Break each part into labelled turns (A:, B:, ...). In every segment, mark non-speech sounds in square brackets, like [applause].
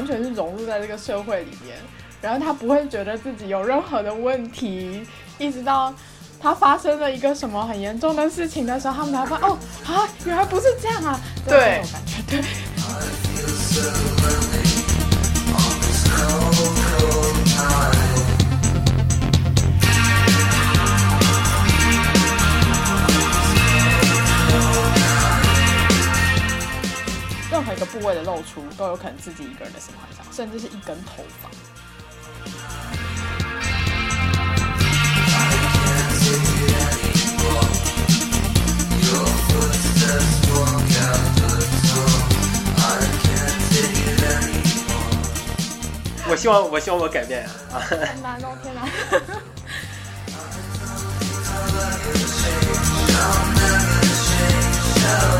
A: 完全是融入在这个社会里面，然后他不会觉得自己有任何的问题，一直到他发生了一个什么很严重的事情的时候，他们才发现哦啊，原来不是这样啊，
B: 对
A: 这种感觉对。任何一个部位的露出都有可能自己一个人的性幻想，甚至是一根头发。
C: 我希望，我希望我改变啊！
A: 天哪！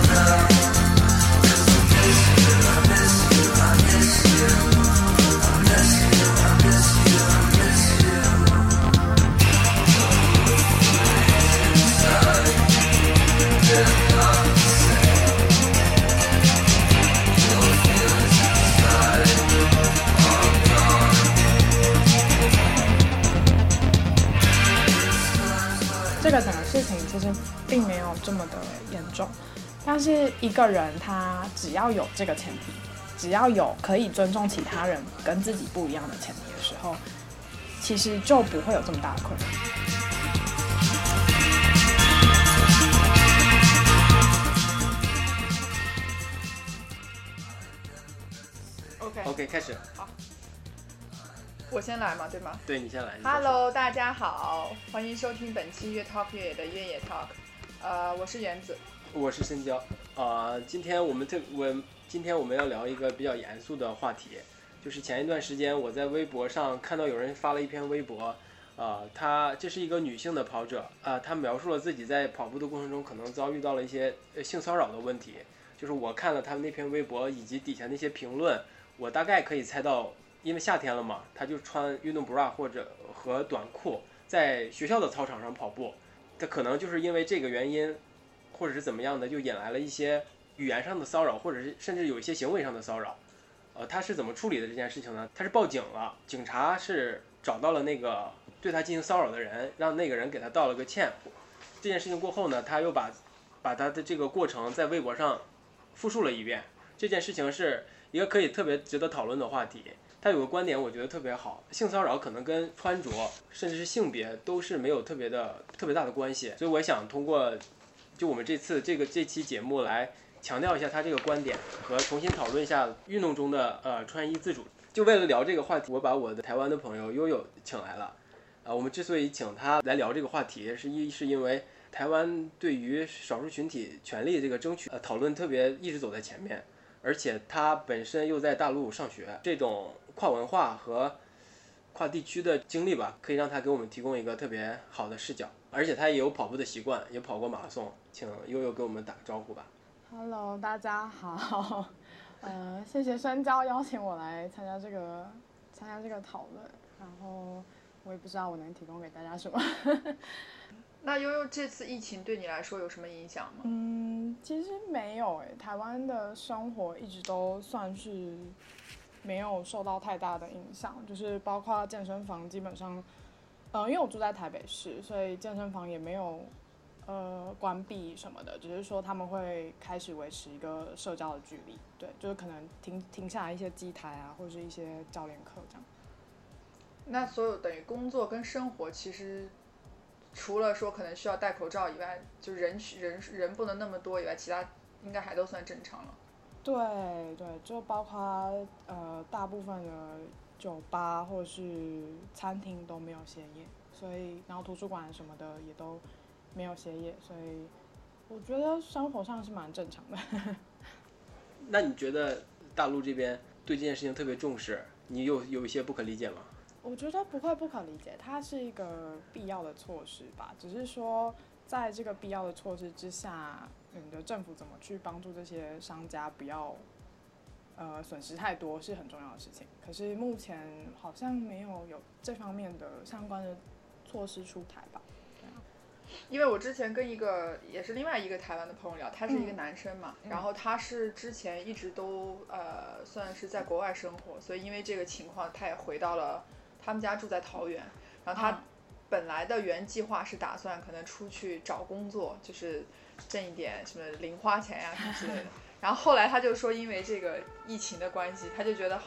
A: [laughs] 实并没有这么的严重，但是一个人他只要有这个前提，只要有可以尊重其他人跟自己不一样的前提的时候，其实就不会有这么大的困
B: 难。
C: OK，OK，开始，
B: 我先来嘛，对吗
C: 对你先来。你先
B: ？Hello，大家好，欢迎收听本期越 Talk 越野的越野 Talk。呃，我是原子。
C: 我是深交啊、今天我们特我今天我们要聊一个比较严肃的话题，就是前一段时间我在微博上看到有人发了一篇微博，啊、她这是一个女性的跑者啊、她描述了自己在跑步的过程中可能遭遇到了一些呃性骚扰的问题，就是我看了他们那篇微博以及底下那些评论，我大概可以猜到，因为夏天了嘛，他就穿运动 bra 或者和短裤在学校的操场上跑步，他可能就是因为这个原因。或者是怎么样的，就引来了一些语言上的骚扰，或者是甚至有一些行为上的骚扰。呃，他是怎么处理的这件事情呢？他是报警了，警察是找到了那个对他进行骚扰的人，让那个人给他道了个歉。这件事情过后呢，他又把把他的这个过程在微博上复述了一遍。这件事情是一个可以特别值得讨论的话题。他有个观点，我觉得特别好。性骚扰可能跟穿着甚至是性别都是没有特别的特别大的关系，所以我想通过就我们这次这个这期节目来强调一下他这个观点，和重新讨论一下运动中的呃穿衣自主。就为了聊这个话题，我把我的台湾的朋友悠悠请来了。啊，我们之所以请他来聊这个话题，是一是因为台湾对于少数群体权利这个争取呃讨论特别一直走在前面，而且他本身又在大陆上学，这种跨文化和跨地区的经历吧，可以让他给我们提供一个特别好的视角。而且他也有跑步的习惯，也跑过马拉松，请悠悠给我们打个招呼吧。
A: Hello，大家好，呃，谢谢深交邀请我来参加这个参加这个讨论，然后我也不知道我能提供给大家什么。[laughs]
B: 那悠悠这次疫情对你来说有什么影响吗？
A: 嗯，其实没有诶，台湾的生活一直都算是没有受到太大的影响，就是包括健身房基本上，呃，因为我住在台北市，所以健身房也没有呃关闭什么的，只是说他们会开始维持一个社交的距离，对，就是可能停停下来一些机台啊，或者是一些教练课这样。
B: 那所有等于工作跟生活，其实除了说可能需要戴口罩以外，就人人人不能那么多以外，其他应该还都算正常了。
A: 对对，就包括呃大部分的酒吧或者是餐厅都没有歇业，所以然后图书馆什么的也都没有歇业，所以我觉得生活上是蛮正常的。[laughs]
C: 那你觉得大陆这边对这件事情特别重视，你有有一些不可理解吗？
A: 我觉得不会不可理解，它是一个必要的措施吧，只是说在这个必要的措施之下，你的政府怎么去帮助这些商家不要呃损失太多是很重要的事情。可是目前好像没有有这方面的相关的措施出台吧？对啊，
B: 因为我之前跟一个也是另外一个台湾的朋友聊，他是一个
A: 嗯
B: 男生嘛，
A: 嗯
B: 然后他是之前一直都呃算是在国外生活，所以因为这个情况，他也回到了他们家住在桃园，然后他
A: 啊
B: 本来的原计划是打算可能出去找工作，就是挣一点什么零花钱呀、什么之类的。然后后来他就说，因为这个疫情的关系，他就觉得，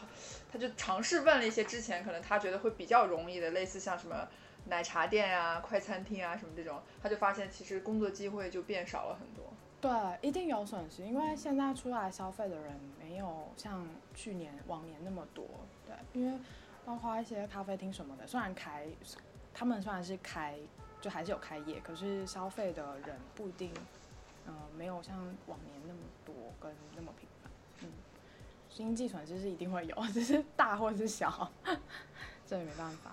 B: 他就尝试问了一些之前可能他觉得会比较容易的，类似像什么奶茶店呀、快餐厅啊什么这种，他就发现其实工作机会就变少了很多。
A: 对，一定有损失，因为现在出来消费的人没有像去年往年那么多。对，因为包括一些咖啡厅什么的，虽然开，他们虽然是开，就还是有开业，可是消费的人不一定，嗯、没有像往年那么多跟那么频繁。嗯，经济损失是一定会有，只是大或是小，[laughs] 这也没办法。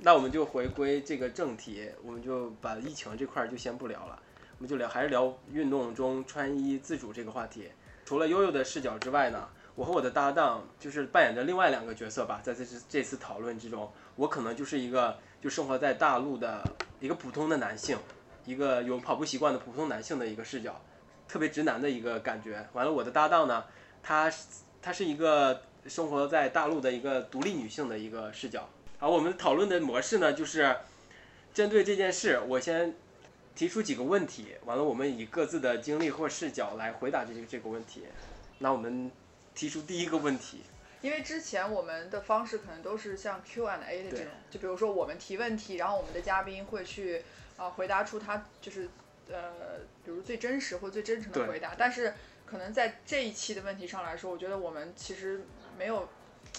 C: 那我们就回归这个正题，我们就把疫情这块就先不聊了，我们就聊还是聊运动中穿衣自主这个话题。除了悠悠的视角之外呢，我和我的搭档就是扮演着另外两个角色吧，在这次这次讨论之中，我可能就是一个就生活在大陆的一个普通的男性，一个有跑步习惯的普通男性的一个视角，特别直男的一个感觉。完了，我的搭档呢，他他是一个生活在大陆的一个独立女性的一个视角。好，我们讨论的模式呢，就是针对这件事，我先提出几个问题，完了我们以各自的经历或视角来回答这个这个问题。那我们提出第一个问题，
B: 因为之前我们的方式可能都是像 Q and A 的这种，就比如说我们提问题，然后我们的嘉宾会去啊、呃回答出他就是呃，比如最真实或最真诚的回答。但是可能在这一期的问题上来说，我觉得我们其实没有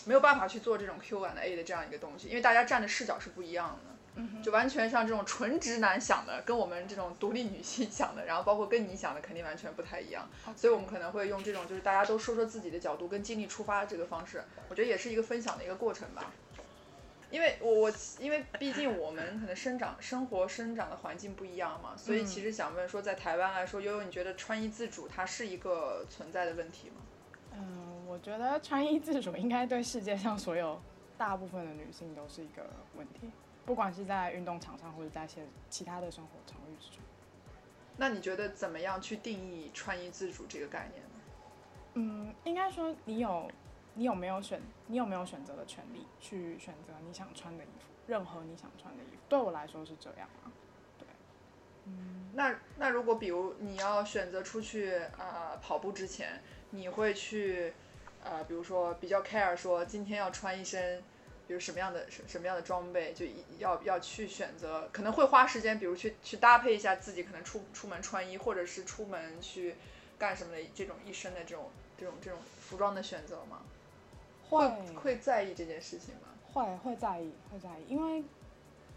B: 没有办法去做这种 Q and A 的这样一个东西，因为大家站的视角是不一样的。
A: 嗯
B: 就完全像这种纯直男想的，跟我们这种独立女性想的，然后包括跟你想的，肯定完全不太一样。所以我们可能会用这种就是大家都说说自己的角度跟经历出发这个方式，我觉得也是一个分享的一个过程吧。因为我我因为毕竟我们可能生长生活生长的环境不一样嘛，所以其实想问说，在台湾来说，悠悠你觉得穿衣自主它是一个存在的问题吗？
A: 嗯，我觉得穿衣自主应该对世界上所有大部分的女性都是一个问题，不管是在运动场上或者在一些其他的生活场域之中。
B: 那你觉得怎么样去定义穿衣自主这个概念呢？
A: 嗯，应该说你有你有没有选你有没有选择的权利去选择你想穿的衣服，任何你想穿的衣服，对我来说是这样啊。对，嗯，
B: 那那如果比如你要选择出去呃跑步之前，你会去呃比如说比较 care 说今天要穿一身，比如什么样的什什么样的装备，就要要去选择，可能会花时间，比如去去搭配一下自己可能出出门穿衣，或者是出门去干什么的这种一身的这种这种这种服装的选择吗？会会在意这件事情吗？
A: 会会在意，会在意，因为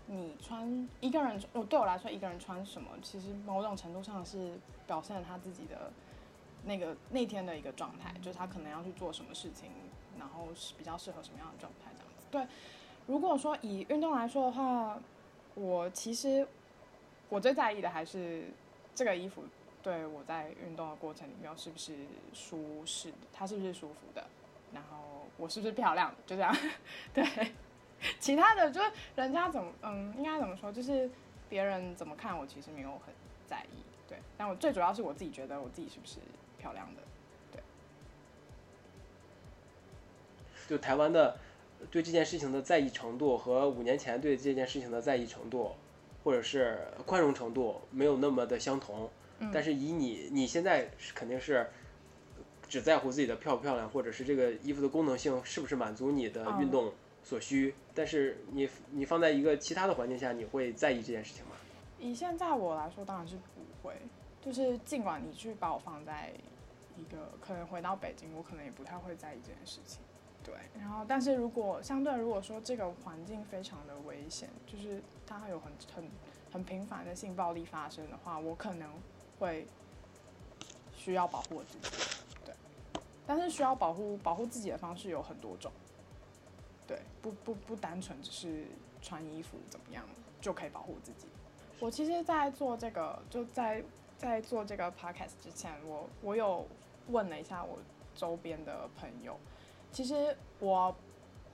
A: 你穿一个人，我对我来说，一个人穿什么，其实某种程度上是表现了他自己的那个那天的一个状态，就是他可能要去做什么事情，然后是比较适合什么样的状态这样子。对，如果说以运动来说的话，我其实我最在意的还是这个衣服对我在运动的过程里面是不是舒适的，它是不是舒服的，然后我是不是漂亮的，就这样。[laughs] 对，其他的就是人家怎么，嗯，应该怎么说，就是别人怎么看我，其实没有很在意。对，但我最主要是我自己觉得我自己是不是漂亮的。
C: 对就台湾的对这件事情的在意程度和五年前对这件事情的在意程度，或者是宽容程度没有那么的相同。
A: 嗯
C: 但是以你你现在是肯定是只在乎自己的漂不漂亮，或者是这个衣服的功能性是不是满足你的
A: 嗯
C: 运动所需。但是你你放在一个其他的环境下，你会在意这件事情吗？
A: 以现在我来说，当然是不会。就是尽管你去把我放在一个可能回到北京，我可能也不太会在意这件事情。对，然后但是如果相对如果说这个环境非常的危险，就是它有很很很频繁的性暴力发生的话，我可能会需要保护我自己。但是需要保护保护自己的方式有很多种。对，不不不单纯只是穿衣服怎么样就可以保护自己。我其实，在做这个就在在做这个 podcast 之前，我我有问了一下我周边的朋友，其实我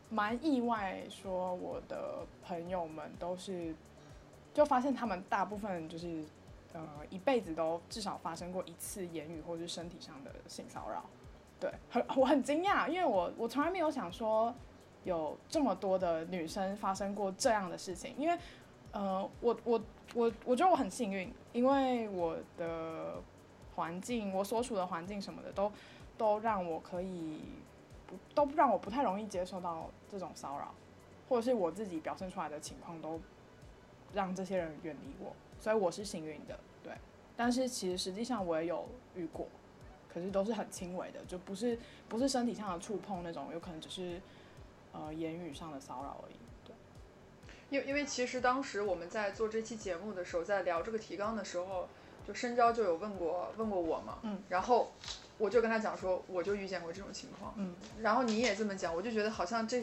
A: 蛮意外，说我的朋友们都是就发现他们大部分就是呃一辈子都至少发生过一次言语或者是身体上的性骚扰。对，很 [laughs] 我很惊讶，因为我我从来没有想说有这么多的女生发生过这样的事情，因为呃我我我我觉得我很幸运，因为我的环境，我所处的环境什么的都都让我可以不都让我不太容易接受到这种骚扰，或者是我自己表现出来的情况都让这些人远离我，所以我是幸运的，对。但是其实实际上我也有遇过，可是都是很轻微的，就不是不是身体上的触碰那种，有可能只是呃言语上的骚扰而已。对，
B: 因因为其实当时我们在做这期节目的时候，在聊这个提纲的时候，就深交就有问过问过我嘛，
A: 嗯，
B: 然后我就跟他讲说，我就遇见过这种情况，
A: 嗯，
B: 然后你也这么讲，我就觉得好像这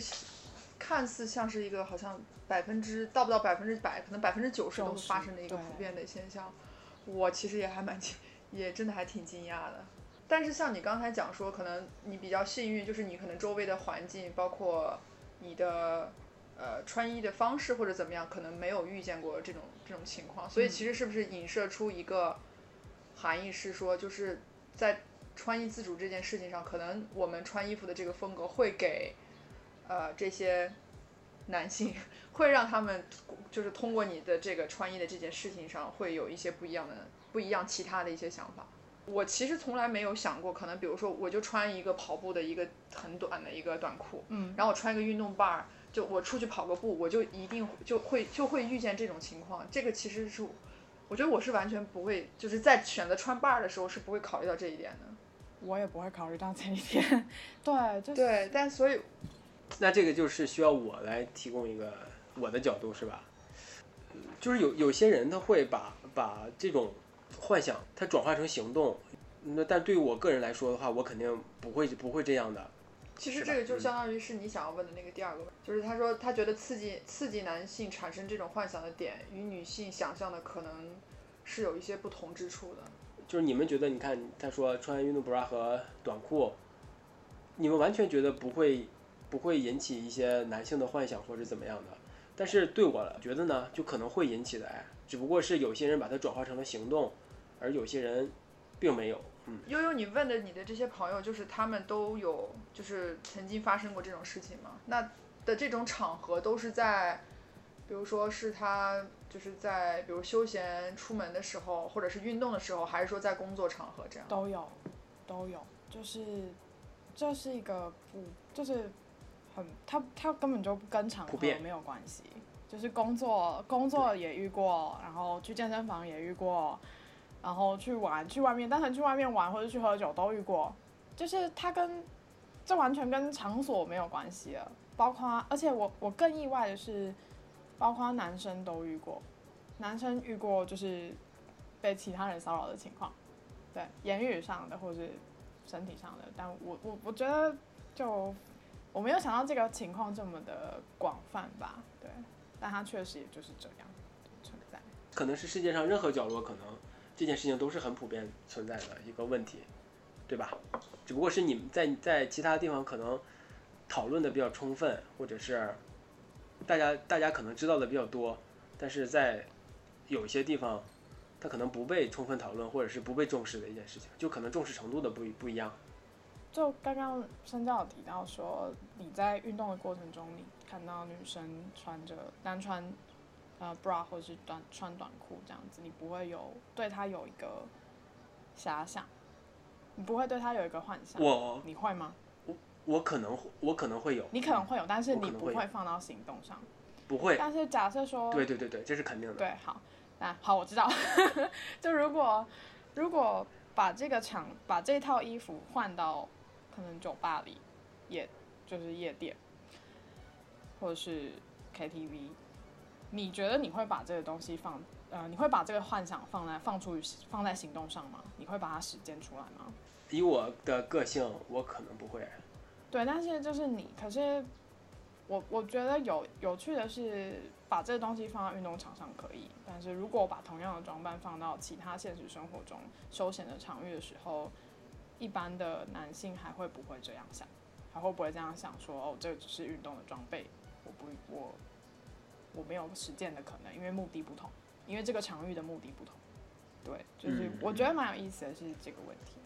B: 看似像是一个好像百分之到不到百分之百，可能百分之九十都会发生的一个普遍的现象，我其实也还蛮惊，也真的还挺惊讶的。但是像你刚才讲说，可能你比较幸运，就是你可能周围的环境，包括你的呃穿衣的方式或者怎么样，可能没有遇见过这种这种情况。所以其实是不是影射出一个含义是说，就是在穿衣自主这件事情上，可能我们穿衣服的这个风格会给呃这些男性，会让他们就是通过你的这个穿衣的这件事情上，会有一些不一样的不一样其他的一些想法。我其实从来没有想过，可能比如说我就穿一个跑步的一个很短的一个短裤，
A: 嗯，
B: 然后我穿一个运动伴儿，就我出去跑个步，我就一定就会就会遇见这种情况。这个其实是我觉得我是完全不会，就是在选择穿伴儿的时候是不会考虑到这一点的。
A: 我也不会考虑到这一点。[laughs] 对，就是
B: 对，但所以
C: 那这个就是需要我来提供一个我的角度，是吧？嗯就是有有些人他会把把这种幻想它转化成行动，那但对于我个人来说的话，我肯定不会不会这样的。
B: 其实这个就相当于是你想要问的那个第二个问题，就是他说他觉得刺激刺激男性产生这种幻想的点，与女性想象的可能是有一些不同之处的。
C: 就是你们觉得，你看他说穿运动 bra 和短裤，你们完全觉得不会不会引起一些男性的幻想或者怎么样的，但是对我来觉得呢，就可能会引起的哎，只不过是有些人把它转化成了行动，而有些人并没有。嗯，
B: 悠悠，你问的你的这些朋友，就是他们都有就是曾经发生过这种事情吗？那的这种场合都是在，比如说是他就是在比如休闲出门的时候，或者是运动的时候，还是说在工作场合这样？
A: 都有，都有，就是这是一个不就是很他他根本就跟场合
C: 普遍
A: 没有关系，就是工作工作也遇过，然后去健身房也遇过，然后去玩去外面单纯去外面玩或者去喝酒都遇过，就是他跟这完全跟场所没有关系了，包括而且我我更意外的是，包括男生都遇过，男生遇过就是被其他人骚扰的情况。对，言语上的或是身体上的，但我我我觉得就我没有想到这个情况这么的广泛吧，对，但它确实也就是这样存在。
C: 可能是世界上任何角落，可能这件事情都是很普遍存在的一个问题，对吧？只不过是你们在在其他地方可能讨论的比较充分，或者是大家大家可能知道的比较多，但是在有一些地方，它可能不被充分讨论，或者是不被重视的一件事情，就可能重视程度的不一不一样。
A: 就刚刚申教提到说，你在运动的过程中，你看到女生穿着单穿呃 bra 或者是短穿短裤这样子，你不会有对他有一个遐想，你不会对他有一个幻想，
C: 我
A: 你会吗？
C: 我我可能我可能会有，
A: 你可能会有，但是你不
C: 会
A: 放到行动上。
C: 不会，
A: 但是假设说，
C: 对对对对，这是肯定的。
A: 对，好，那好，我知道。[laughs] 就如果如果把这个场把这套衣服换到可能酒吧里，也就是夜店，或者是 KTV，你觉得你会把这个东西放呃，你会把这个幻想放在放出于放在行动上吗？你会把它实践出来吗？
C: 以我的个性，我可能不会。
A: 对，但是就是你，可是我我觉得有有趣的是，把这个东西放到运动场上可以，但是如果把同样的装扮放到其他现实生活中休闲的场域的时候，一般的男性还会不会这样想？还会不会这样想说，哦，这只是运动的装备，我不我我没有实践的可能，因为目的不同，因为这个场域的目的不同。对，就是
C: 嗯
A: 我觉得蛮有意思的是这个问题。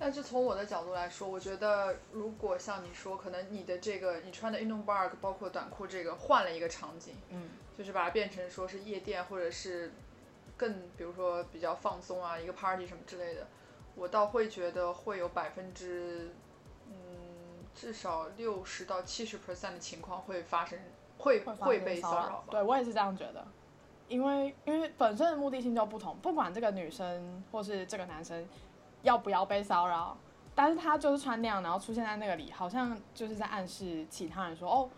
B: 但是从我的角度来说，我觉得如果像你说，可能你的这个你穿的运动 bar 包括短裤这个换了一个场景，
A: 嗯，
B: 就是把它变成说是夜店或者是更比如说比较放松啊，一个 party 什么之类的，我倒会觉得会有百分之嗯至少六十到七十 percent 的情况会发生，会
A: 会
B: 会被
A: 骚
B: 骚扰。
A: 对我也是这样觉得，因为因为本身的目的性就不同，不管这个女生或是这个男生要不要被骚扰，但是他就是穿那样，然后出现在那个里，好像就是在暗示其他人说，哦，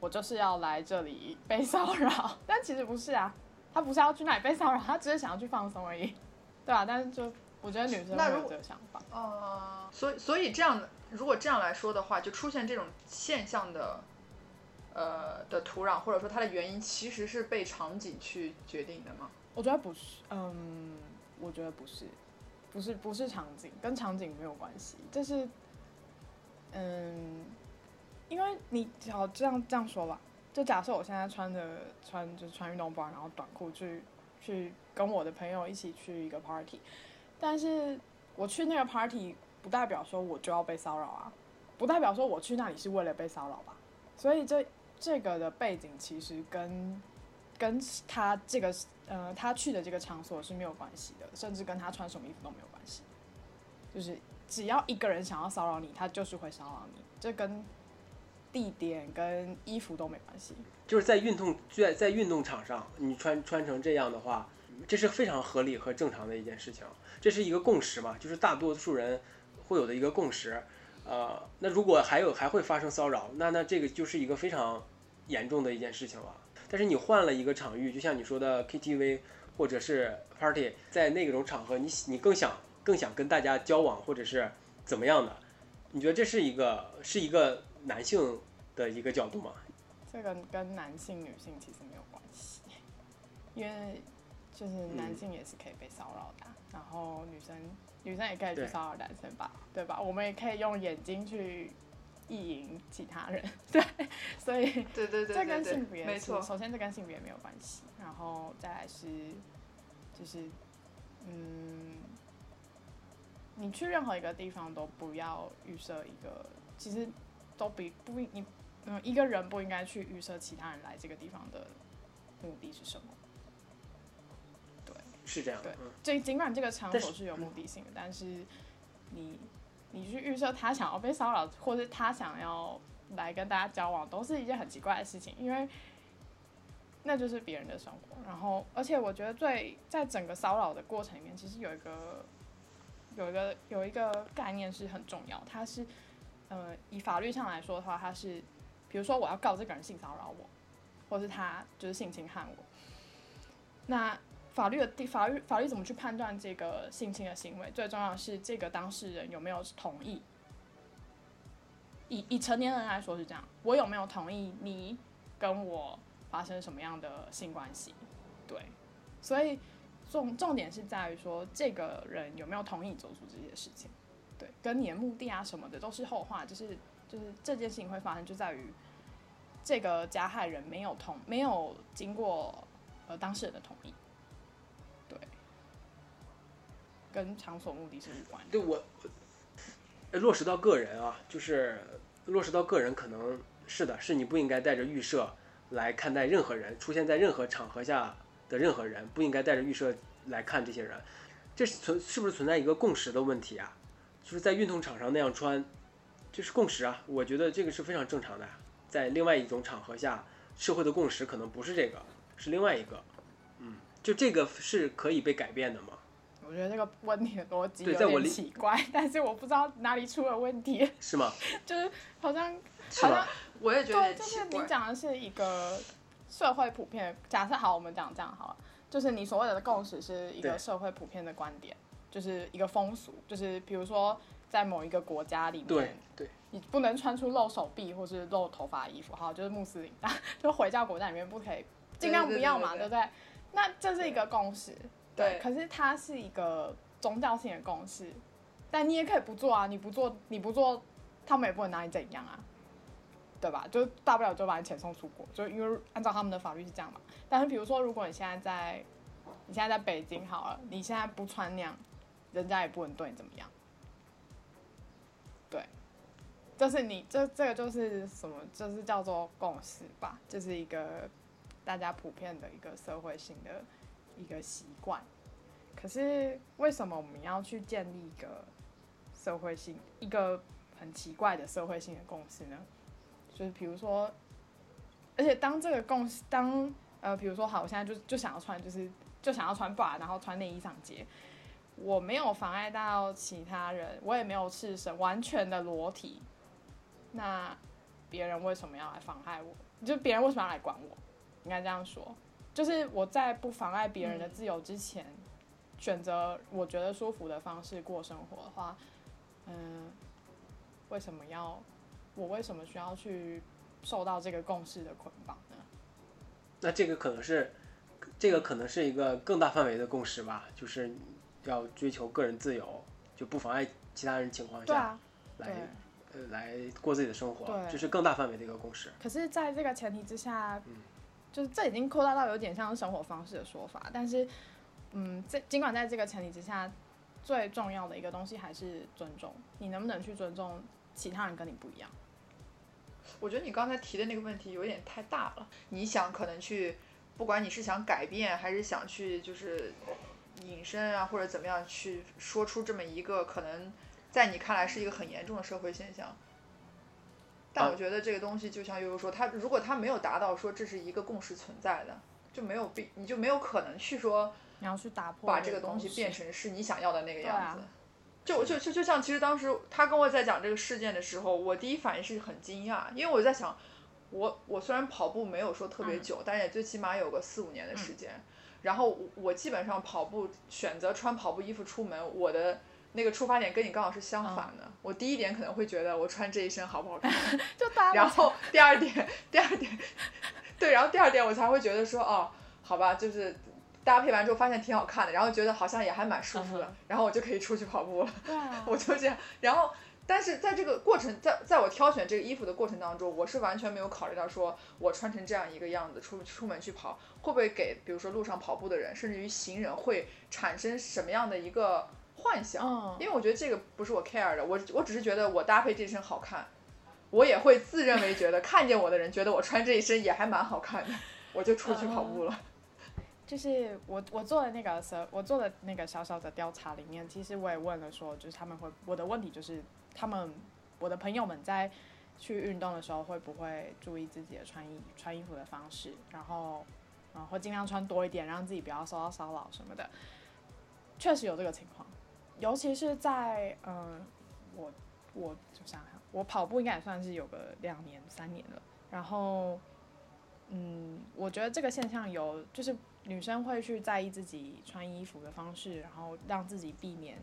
A: 我就是要来这里被骚扰，[laughs] 但其实不是啊，他不是要去那里被骚扰，他只是想要去放松而已，对吧、但是就我觉得女生会有这个想法，
B: 呃，所以所以这样的，如果这样来说的话，就出现这种现象的，呃的土壤，或者说它的原因，其实是被场景去决定的吗？
A: 我觉得不是，嗯，我觉得不是，不是不是场景，跟场景没有关系，这是，嗯，因为你好这样这样说吧，就假设我现在穿着穿就是穿运动包，然后短裤去去跟我的朋友一起去一个 party，但是我去那个 party 不代表说我就要被骚扰啊，不代表说我去那里是为了被骚扰吧，所以这这个的背景其实跟跟他这个呃他去的这个场所是没有关系的，甚至跟他穿什么衣服都没有关系。就是只要一个人想要骚扰你，他就是会骚扰你，这跟地点跟衣服都没关系。
C: 就是在运动在在运动场上，你穿穿成这样的话，这是非常合理和正常的一件事情，这是一个共识嘛，就是大多数人会有的一个共识。呃，那如果还有还会发生骚扰，那那这个就是一个非常严重的一件事情了。但是你换了一个场域，就像你说的 KTV 或者是 party，在那种场合，你你更想更想跟大家交往，或者是怎么样的？你觉得这是一个是一个男性的一个角度吗？
A: 这个跟男性、女性其实没有关系，因为就是男性也是可以被骚扰的啊、然后女生女生也可以去骚扰男生吧，对吧？我们也可以用眼睛去意淫其他人，[laughs] 对，所以
B: 对对对
A: 这跟
B: 对对
A: 性别
B: 没错。
A: 首先这跟性别没有关系，然后再来是就是嗯，你去任何一个地方都不要预设一个，其实都比不你嗯一个人不应该去预设其他人来这个地方的目的是什么。
C: 是这样的
A: 对，
C: 嗯。
A: 这尽管这个场所是有目的性的，但是你你去预设他想要被骚扰，或者他想要来跟大家交往，都是一件很奇怪的事情，因为那就是别人的生活。然后，而且我觉得最在整个骚扰的过程里面，其实有一个有一个有一个概念是很重要，它是呃以法律上来说的话，它是比如说我要告这个人性骚扰我，或是他就是性侵害我，那法律的地法律法律怎么去判断这个性侵的行为？最重要的是这个当事人有没有同意。以以成年人来说是这样，我有没有同意你跟我发生什么样的性关系？对，所以重重点是在于说这个人有没有同意做出这些事情。对，跟你的目的啊什么的都是后话，就是就是这件事情会发生，就在于这个加害人没有同没有经过呃当事人的同意。跟场所目的是无关的。
C: 对我落实到个人啊，就是落实到个人，可能是的，是你不应该带着预设来看待任何人，出现在任何场合下的任何人，不应该带着预设来看这些人。这是存是不是存在一个共识的问题啊？就是在运动场上那样穿，这是共识啊，我觉得这个是非常正常的。在另外一种场合下，社会的共识可能不是这个，是另外一个。嗯，就这个是可以被改变的吗？
A: 我觉得这个问题的逻辑有点奇怪，但是我不知道哪里出了问题，
C: 是吗？[laughs]
A: 就是好像好像？
B: 我也觉得
A: 就是你
B: 怪。
A: 讲的是一个社会普遍。假设好，我们讲这样好了，就是你所谓的共识是一个社会普遍的观点，就是一个风俗，就是比如说在某一个国家里
C: 对
A: 面，
C: 对，
A: 你不能穿出露手臂或是露头发衣服，哈，就是穆斯林，[laughs] 就回教国家里面不可以，尽量不要嘛，
B: 对对对
A: 对不对？那这是一个共识，
B: 对
A: 可是它是一个宗教性的共识，但你也可以不做啊，你不做，你不做，他们也不能拿你怎样啊。对吧？就大不了就把你遣送出国，就因为按照他们的法律是这样嘛。但是比如说，如果你现在在你现在在北京好了，你现在不穿那样，人家也不能对你怎么样。对，就是你这这个就是什么，就是叫做共识吧，就是一个大家普遍的一个社会性的一个习惯。可是为什么我们要去建立一个社会性一个很奇怪的社会性的共识呢？就是比如说，而且当这个共识，当呃，比如说好，我现在就就想要穿，就是就想要穿 bra，然后穿内衣上街，我没有妨碍到其他人，我也没有赤身，完全的裸体，那别人为什么要来妨害我？就别人为什么要来管我？应该这样说，就是我在不妨碍别人的自由之前，选择我觉得舒服的方式过生活的话，嗯，为什么要？我为什么需要去受到这个共识的捆绑呢？
C: 那这个可能是，这个可能是一个更大范围的共识吧，就是要追求个人自由，就不妨碍其他人情况下，
A: 啊、
C: 来呃来过自己的生活，
A: 对
C: 这是更大范围的一个共识。
A: 可是，在这个前提之下，
C: 嗯
A: 就是这已经扩大到有点像生活方式的说法，但是，嗯，这尽管在这个前提之下，最重要的一个东西还是尊重，你能不能去尊重其他人跟你不一样？
B: 我觉得你刚才提的那个问题有点太大了。你想可能去，不管你是想改变，还是想去就是隐身啊，或者怎么样去说出这么一个可能在你看来是一个很严重的社会现象。但我觉得这个东西就像悠悠说，他如果他没有达到说这是一个共识存在的，就没有必你就没有可能去说
A: 你要去打破
B: 把这个东西变成是你想要的那个样子。就就就就像其实当时他跟我在讲这个事件的时候，我第一反应是很惊讶，因为我在想，我我虽然跑步没有说特别
A: 嗯
B: 久，但是也最起码有个四五年的时间。然后我我基本上跑步选择穿跑步衣服出门，我的那个出发点跟你刚好是相反的。
A: 嗯
B: 我第一点可能会觉得我穿这一身好不好看，[laughs]
A: 就搭
B: 然后第二点，第二点，对，然后第二点我才会觉得说，哦，好吧，就是搭配完之后发现挺好看的，然后觉得好像也还蛮舒服的，
A: 嗯
B: 然后我就可以出去跑步了。
A: 对啊，
B: 我就这样，然后。但是在这个过程，在在我挑选这个衣服的过程当中，我是完全没有考虑到说，我穿成这样一个样子出出门去跑，会不会给比如说路上跑步的人，甚至于行人会产生什么样的一个幻想？
A: 嗯
B: 因为我觉得这个不是我 care 的，我我只是觉得我搭配这身好看，我也会自认为觉得 [laughs] 看见我的人觉得我穿这一身也还蛮好看的，我就出去跑步了。
A: 就是我我做的那个小我做的那个小小的调查里面，其实我也问了说，就是他们会我的问题就是他们我的朋友们在去运动的时候会不会注意自己的穿衣穿衣服的方式，然后嗯会尽量穿多一点，让自己不要受到骚扰什么的。确实有这个情况，尤其是在嗯我我就想想，我跑步应该也算是有个两年三年了，然后嗯我觉得这个现象有就是。女生会去在意自己穿衣服的方式，然后让自己避免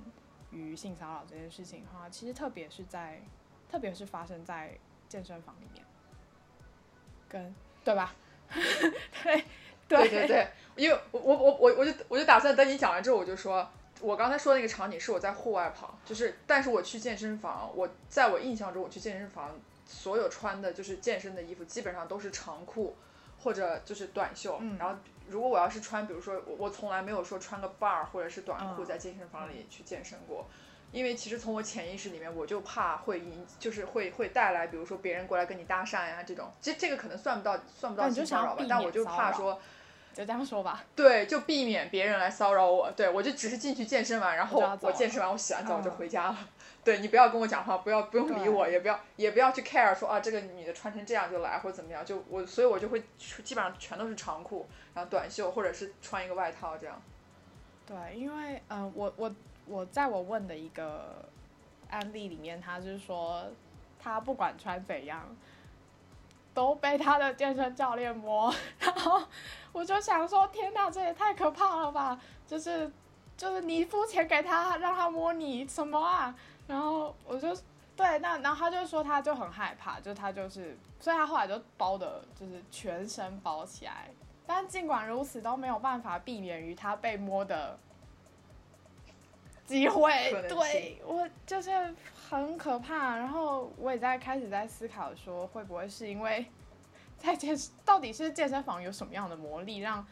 A: 于性骚扰这件事情的话，其实特别是在，特别是发生在健身房里面，跟对吧？[laughs] 对
B: 对对对，因为我我我我我就我就打算等你讲完之后，我就说，我刚才说的那个场景是我在户外跑，就是但是我去健身房，我在我印象中我去健身房，所有穿的就是健身的衣服，基本上都是长裤或者就是短袖，
A: 嗯
B: 然后如果我要是穿，比如说我我从来没有说穿个 bar 或者是短裤
A: 嗯
B: 在健身房里去健身过。因为其实从我潜意识里面，我就怕会引，就是会会带来，比如说别人过来跟你搭讪呀、这种，其实这个可能算不到算不到骚扰吧但我就怕说，
A: 就这样说吧。
B: 对，就避免别人来骚扰我。对我就只是进去健身完，然后
A: 我
B: 健身完我洗完澡我就
A: 嗯
B: 回家了。对你不要跟我讲话，不要不用理我，也不要也不要去 care 说啊这个女的穿成这样就来或者怎么样，就我所以我就会基本上全都是长裤，然后短袖或者是穿一个外套这样。
A: 对，因为嗯、呃我我我在我问的一个案例里面，他就是说他不管穿怎样，都被他的健身教练摸，[laughs] 然后我就想说，天哪，这也太可怕了吧！就是就是你付钱给他，让他摸你什么啊？然后我就对，那然后他就说他就很害怕，就他就是，所以他后来就包的就是全身包起来。但尽管如此，都没有办法避免于他被摸的机会对我就是很可怕。然后我也在开始在思考说，会不会是因为在健到底是健身房有什么样的魔力让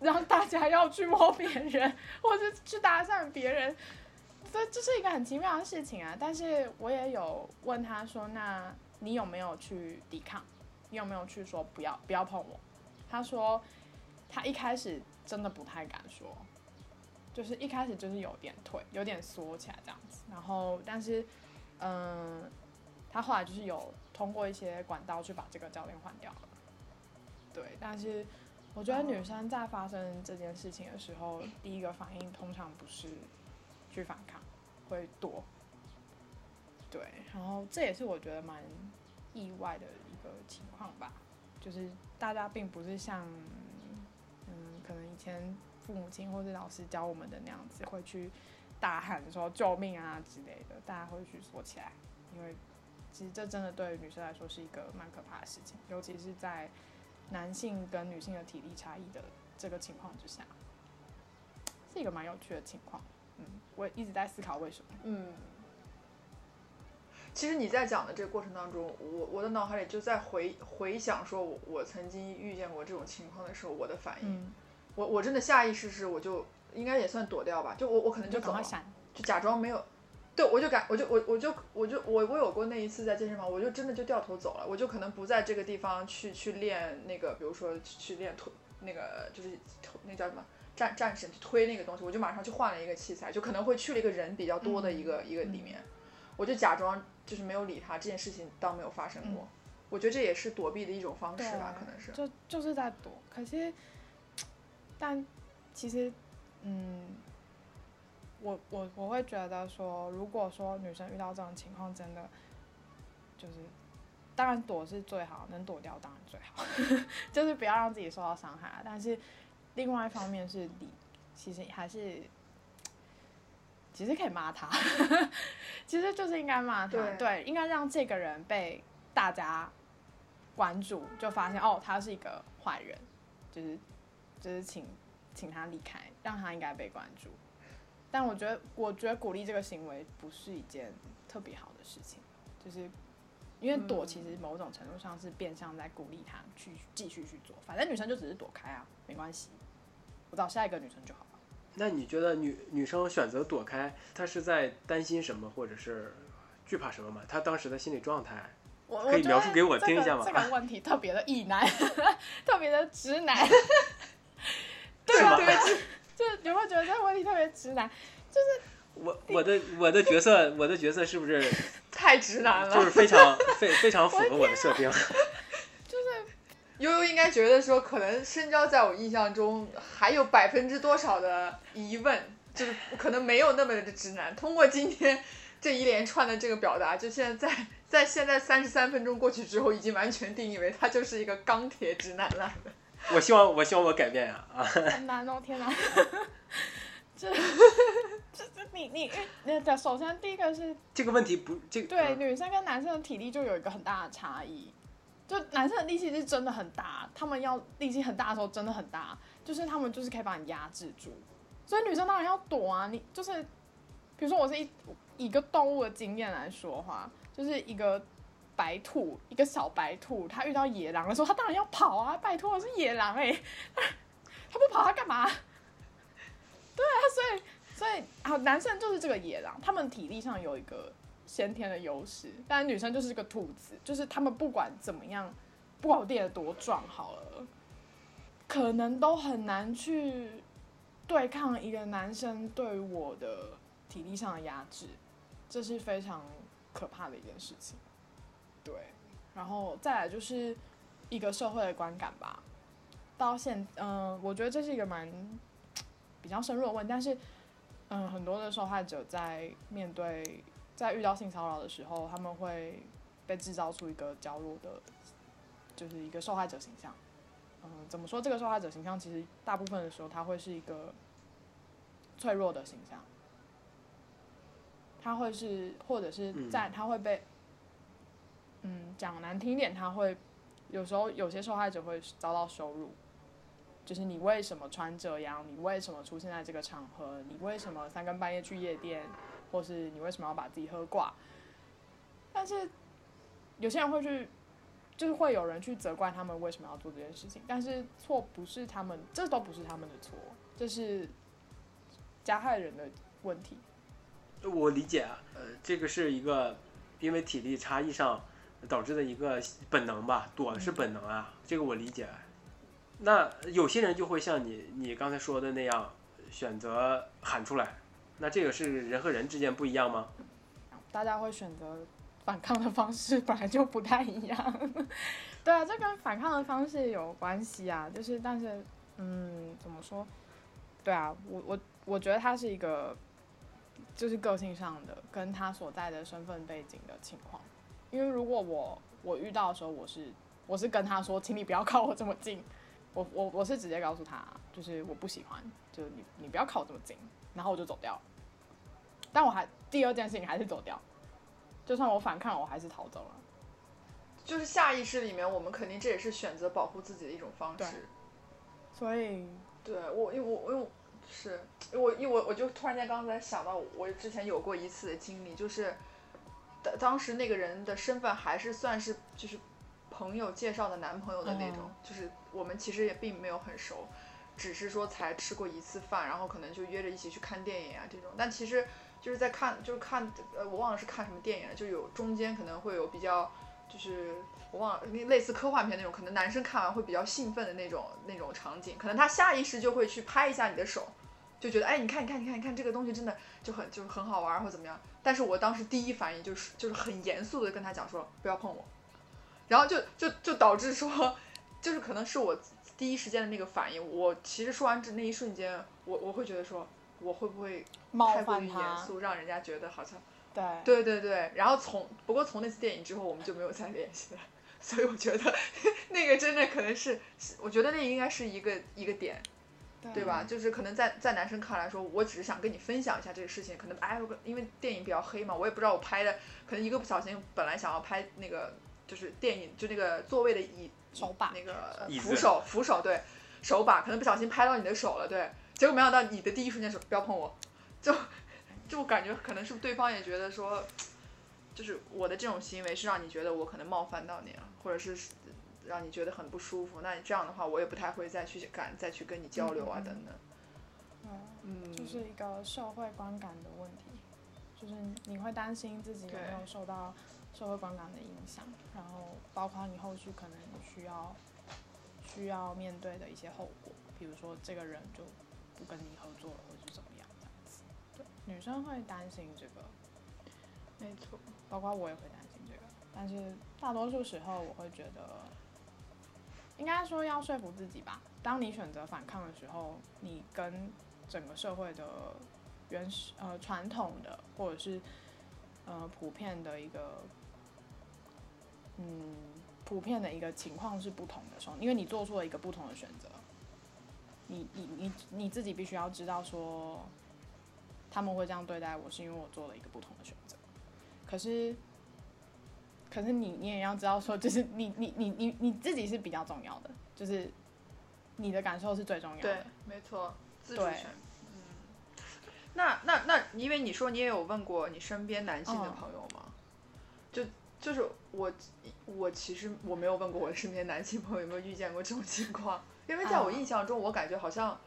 A: 让大家要去摸别人，或者去搭讪别人？这这是一个很奇妙的事情啊！但是我也有问他说：“那你有没有去抵抗？你有没有去说不要不要碰我？”他说他一开始真的不太敢说，就是一开始就是有点退，有点缩起来这样子。然后，但是，嗯，他后来就是有通过一些管道去把这个教练换掉了。对，但是我觉得女生在发生这件事情的时候，第一个反应通常不是去反抗，会躲。对，然后这也是我觉得蛮意外的一个情况吧，就是大家并不是像，嗯，可能以前父母亲或者老师教我们的那样子，会去大喊说救命啊之类的，大家会去锁起来，因为其实这真的对女生来说是一个蛮可怕的事情，尤其是在男性跟女性的体力差异的这个情况之下，是一个蛮有趣的情况。嗯，我一直在思考为什么。
B: 嗯，其实你在讲的这个过程当中，我我的脑海里就在回回想说我，我曾经遇见过这种情况的时候，我的反应，
A: 嗯，
B: 我我真的下意识是我就应该也算躲掉吧，就我我可能
A: 就
B: 就走了。就假装没有，对我就感我就我我就我就我我有过那一次在健身房，我就真的就掉头走了，我就可能不在这个地方去去练那个，比如说去去练腿那个就是那叫什么战战神去推那个东西，我就马上去换了一个器材，就可能会去了一个人比较多的一个、一个里面，我就假装就是没有理他，这件事情当没有发生过。我觉得这也是躲避的一种方式吧，可能是。
A: 就就是在躲。可是，但其实，嗯，我我我会觉得说，如果说女生遇到这种情况，真的就是，当然躲是最好，能躲掉当然最好，[laughs] 就是不要让自己受到伤害啊。但是另外一方面是你其实还是。其实可以骂他，[laughs] 其实就是应该骂他，
B: 对
A: 对，应该让这个人被大家关注，就发现哦，他是一个坏人，就是就是请请他离开，让他应该被关注。但我觉得，我觉得鼓励这个行为不是一件特别好的事情，就是因为躲其实某种程度上是变相在鼓励他去继续去做，反正女生就只是躲开啊，没关系，我找下一个女生就好了。
C: 那你觉得女女生选择躲开，她是在担心什么，或者是惧怕什么吗？她当时的心理状态？
A: 我
C: 可以描述给我听一下吗
A: 这个问题特别的异男，[laughs] 特别的直男，[laughs]
C: 对吗？
A: 就是你会觉得这个问题特别直男，就是
C: 我我的我的角色 [laughs] 我的角色是不是
B: 太直男了。
C: 就是非常 [laughs] 非非常符合我的设定？
B: 就是悠悠应该觉得说，可能深交在我印象中还有百分之多少的疑问，就是可能没有那么的直男。通过今天这一连串的这个表达，就现在 [laughs] 在在现在三十三分钟过去之后，已经完全定义为他就是一个钢铁直男了。
C: 我希望我希望我改变呀啊！
A: 很难哦，天哪！[laughs] 这这这你你那的首先第一个是
C: 这个问题不这个
A: 对女生跟男生的体力就有一个很大的差异，就男生的力气是真的很大，他们要力气很大的时候真的很大，就是他们就是可以把你压制住，所以女生当然要躲啊，你就是比如说我是一以一个动物的经验来说的话，就是一个白兔，一个小白兔，它遇到野狼的时候，它当然要跑啊！拜托，我是野狼哎、[laughs] 它不跑它干嘛？[laughs] 对啊，所以所以啊，男生就是这个野狼，他们体力上有一个先天的优势，但女生就是这个兔子，就是他们不管怎么样，不管我练得多壮好了，可能都很难去对抗一个男生对我的体力上的压制，这是非常可怕的一件事情。对，然后再来就是一个社会的观感吧。到现，嗯、我觉得这是一个蛮比较深入的问题，但是，嗯，很多的受害者在面对在遇到性骚扰的时候，他们会被制造出一个娇弱的，就是一个受害者形象。嗯，怎么说？这个受害者形象其实大部分的时候，他会是一个脆弱的形象，他会是，或者是在他会被，嗯，讲难听点，他会有时候有些受害者会遭到羞辱，就是你为什么穿这样？你为什么出现在这个场合？你为什么三更半夜去夜店？或是你为什么要把自己喝挂？但是有些人会去，就是会有人去责怪他们为什么要做这件事情。但是错不是他们，这都不是他们的错，这是加害人的问题。
C: 我理解啊，呃，这个是一个因为体力差异上导致的一个本能吧，躲是本能啊，这个我理解。那有些人就会像你你刚才说的那样，选择喊出来。那这个是人和人之间不一样吗？
A: 大家会选择反抗的方式本来就不太一样。[laughs] 对啊，这跟反抗的方式有关系啊。就是，但是，嗯，怎么说？对啊，我我我觉得他是一个，就是个性上的，跟他所在的身份背景的情况。因为如果我我遇到的时候，我是我是跟他说，请你不要靠我这么近。我我我是直接告诉他，就是我不喜欢，就是你你不要靠我这么近，然后我就走掉。但我还第二件事情还是走掉，就算我反抗，我还是逃走了。
B: 就是下意识里面，我们肯定这也是选择保护自己的一种方式。
A: 所以，
B: 对我，因为我因为是，因为我因为我我就突然间刚才想到，我之前有过一次的经历，就是当当时那个人的身份还是算是就是朋友介绍的男朋友的那种，就是我们其实也并没有很熟，只是说才吃过一次饭，然后可能就约着一起去看电影啊这种，但其实。就是在看，就是看，呃，我忘了是看什么电影了，就有中间可能会有比较，就是我忘了，类似科幻片那种，可能男生看完会比较兴奋的那种那种场景，可能他下意识就会去拍一下你的手，就觉得，哎，你看，你看，你看，你看这个东西真的就很就是很好玩或怎么样。但是我当时第一反应就是就是很严肃的跟他讲说不要碰我，然后就就就导致说，就是可能是我第一时间的那个反应，我其实说完这那一瞬间，我我会觉得说。我会不会太过于严肃，让人家觉得好像
A: 对
B: 对对对。然后从不过从那次电影之后，我们就没有再联系了。[laughs] 所以我觉得 [laughs] 那个真的可能是，我觉得那应该是一个一个点，对吧？就是可能在在男生看来说，我只是想跟你分享一下这个事情。可能哎，因为电影比较黑嘛，我也不知道我拍的，可能一个不小心，本来想要拍那个就是电影就那个座位的椅
A: 手把
B: 那个扶手扶手对手把，可能不小心拍到你的手了，对。结果没想到你的第一瞬间是不要碰我，就就感觉可能是对方也觉得说，就是我的这种行为是让你觉得我可能冒犯到你了，或者是让你觉得很不舒服。那你这样的话，我也不太会再去敢再去跟你交流啊等等。
A: 嗯，就是一个社会观感的问题，就是你会担心自己有没有受到社会观感的影响，然后包括你后续可能需要需要面对的一些后果，比如说这个人就。不跟你合作了，或者怎么样这样子，对，女生会担心这个，
B: 没错，
A: 包括我也会担心这个，但是大多数时候我会觉得，应该说要说服自己吧。当你选择反抗的时候，你跟整个社会的原始呃传统的或者是呃普遍的一个，嗯，普遍的一个情况是不同的时候，因为你做出了一个不同的选择。你你你你自己必须要知道说，他们会这样对待我是因为我做了一个不同的选择。可是，可是你你也要知道说，就是你你你你你自己是比较重要的，就是你的感受是最重要的。
B: 对，没错，自主权。嗯。那那那，因为你说你也有问过你身边男性的朋友吗？就就是我我其实我没有问过我身边男性朋友有没有遇见过这种情况。因为在我印象中，我感觉好像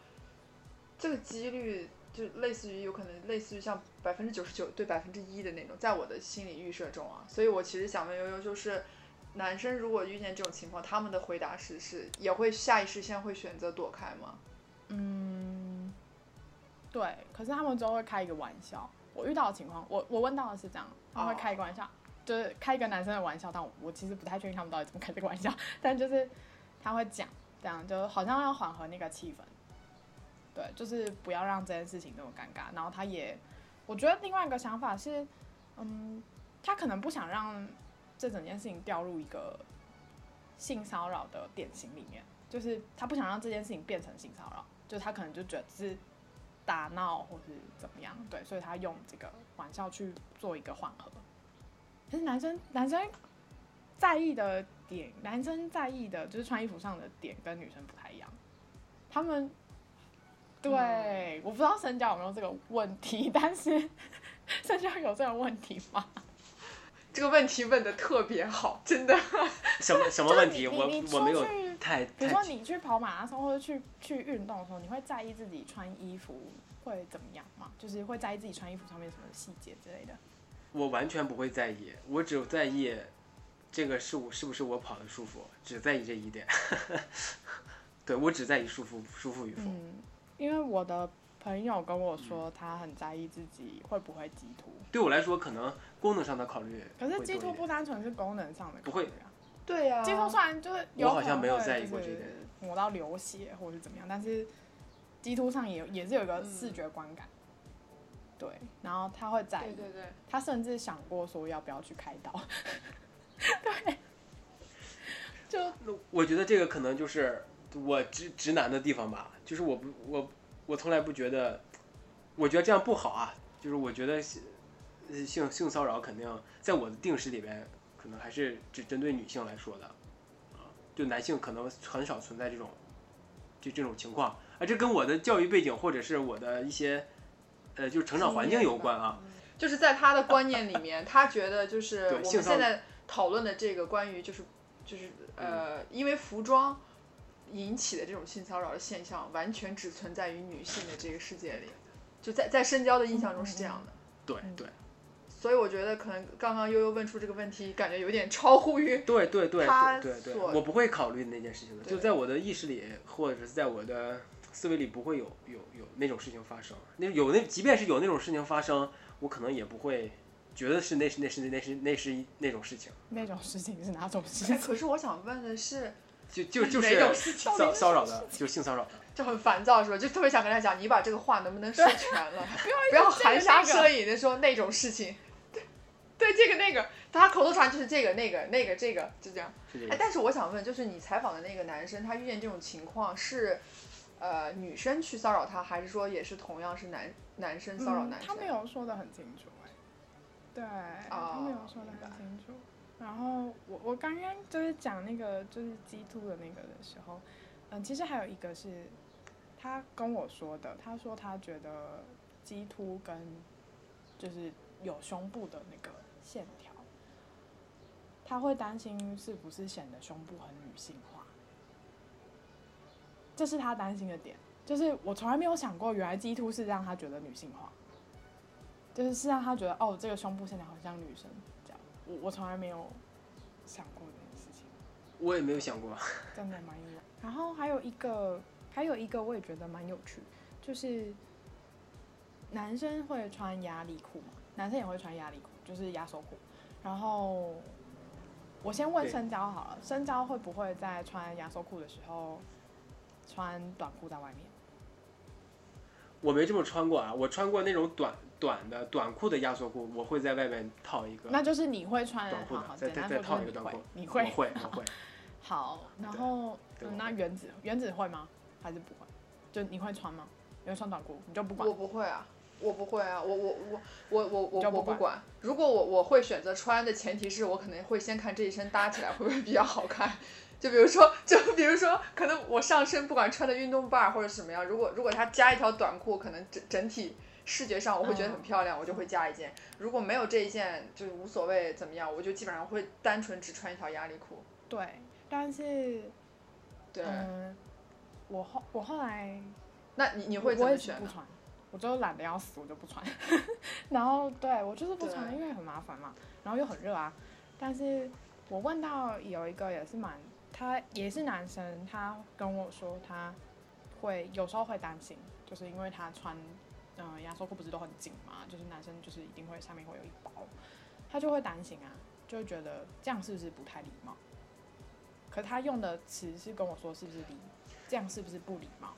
B: 这个几率就类似于有可能类似于像百分之九十九对百分之一的那种，在我的心理预设中啊，所以我其实想问悠悠，就是男生如果遇见这种情况，他们的回答是是也会下意识先会选择躲开吗？
A: 嗯，对，可是他们都会开一个玩笑。我遇到的情况，我我问到的是这样，他会开一个玩笑，就是开一个男生的玩笑，但我我其实不太确定他们到底怎么开这个玩笑，但就是他会讲。这样就好像要缓和那个气氛，对，就是不要让这件事情那么尴尬。然后他也，我觉得另外一个想法是，嗯，他可能不想让这整件事情掉入一个性骚扰的典型里面，就是他不想让这件事情变成性骚扰，就他可能就觉得是打闹或是怎么样，对，所以他用这个玩笑去做一个缓和。可是男生，男生。在意的点，男生在意的就是穿衣服上的点跟女生不太一样。他们对，我不知道深交有没有这个问题，但是 [laughs] 深交有这个问题吗？
B: 这个问题问的特别好，真的。
C: 什么 [laughs] 什么问题？我我没有太
A: 比如说你去跑马拉松或者去去运动的时候，你会在意自己穿衣服会怎么样吗？就是会在意自己穿衣服上面什么细节之类的。
C: 我完全不会在意，我只有在意这个是我是不是我跑的舒服，只在意这一点。[laughs] 对我只在意舒服舒服与否。
A: 嗯，因为我的朋友跟我说，他很在意自己会不会激突，
C: 对我来说，可能功能上的考虑
A: 可是激突不单纯是功能上的
C: 不会
A: 考虑啊。
B: 对呀、
A: 激突虽然就是有
C: 我好像没有在意过这一点
A: 磨到流血或者是怎么样，但是激突上也也是有一个视觉观感。对，然后他会在意，
B: 对对对，
A: 他甚至想过说要不要去开刀。[laughs] 对，就
C: 我觉得这个可能就是我直直男的地方吧，就是我不我我从来不觉得，我觉得这样不好啊，就是我觉得性呃性性骚扰肯定在我的定式里边，可能还是只针对女性来说的，啊，就男性可能很少存在这种就这种情况，啊，这跟我的教育背景或者是我的一些呃就是成长环境有关啊，
B: 就是在他的观念里面，他觉得就 [laughs] 是我们现在讨论的这个关于就是就是呃，因为服装引起的这种性骚扰的现象，完全只存在于女性的这个世界里，就在在深交的印象中是这样的。
C: 对对
B: 所以我觉得可能刚刚悠悠问出这个问题，感觉有点超乎于
C: 对对对
B: 他
C: 对对对，我不会考虑那件事情的，就在我的意识里或者是在我的思维里不会有有有那种事情发生。那有那即便是有那种事情发生，我可能也不会觉得是那是那是那是那是那种事情，
A: 那种事情是哪种事
B: 哎，
A: 情？
B: 可是我想问的是，
C: 就就就是
B: 事情
C: 骚骚扰的，就性骚扰的。
B: 就很烦躁是吧？就特别想跟他讲，你把这个话能不能说全了？[laughs] 不要含沙射影的说那种事情。对，对，这个那个，他口头禅就是这个那个那个这个，就这样。哎。但是我想问，就是你采访的那个男生，他遇见这种情况是，呃，女生去骚扰他，还是说也是同样是男男生骚扰男生？
A: 嗯他没有说的很清楚哎、对，他没有说的很清楚。然后我我刚刚就是讲那个就是鸡突的那个的时候，嗯，其实还有一个是他跟我说的，他说他觉得鸡突跟就是有胸部的那个线条，他会担心是不是显得胸部很女性化，这是他担心的点。就是我从来没有想过，原来鸡突是让他觉得女性化，就是是让他觉得哦，这个胸部线条很像女生。我我从来没有想过这件事情，
C: 我也没有想过，
A: 真的蛮意外。然后还有一个，还有一个我也觉得蛮有趣，就是男生会穿压力裤嘛，男生也会穿压力裤，就是压缩裤。然后我先问
C: 对
A: 深交好了，深交会不会在穿压缩裤的时候穿短裤在外面？
C: 我没这么穿过啊，我穿过那种短短的短裤的压缩裤，我会在外面套一个
A: 那就是你会穿，
C: 短裤的，再再再套一个短裤，，
A: 你会
C: 我会我会。[laughs]
A: 好，然后那原子原子会吗？还是不会？就你会穿吗？你会穿短裤，你就不管
B: 我。不会啊，我不会啊，我我我我我我
A: 不管
B: 我不管。如果我我会选择穿的前提是我可能会先看这一身搭起来会不会比较好看。[laughs] 就比如说，[laughs] 就比如说，可能我上身不管穿的运动 bar 或者什么样，如果如果它加一条短裤，可能整整体视觉上我会觉得很
A: 嗯
B: 漂亮，我就会加一件。如果没有这一件，就是无所谓怎么样，我就基本上会单纯只穿一条压力裤。
A: 对，但是
B: 对，
A: 嗯，我后我后来
B: 那你你会怎么选
A: 不穿，我就懒得要死，我就不穿。[laughs] 然后对我就是不穿，因为很麻烦嘛，然后又很热啊。但是我问到有一个也是蛮，他也是男生，他跟我说他会有时候会担心，就是因为他穿嗯、呃压缩裤不是都很紧嘛，就是男生就是一定会下面会有一包，他就会担心啊，就会觉得这样是不是不太礼貌？可他用的词是跟我说是不是礼，这样是不是不礼貌？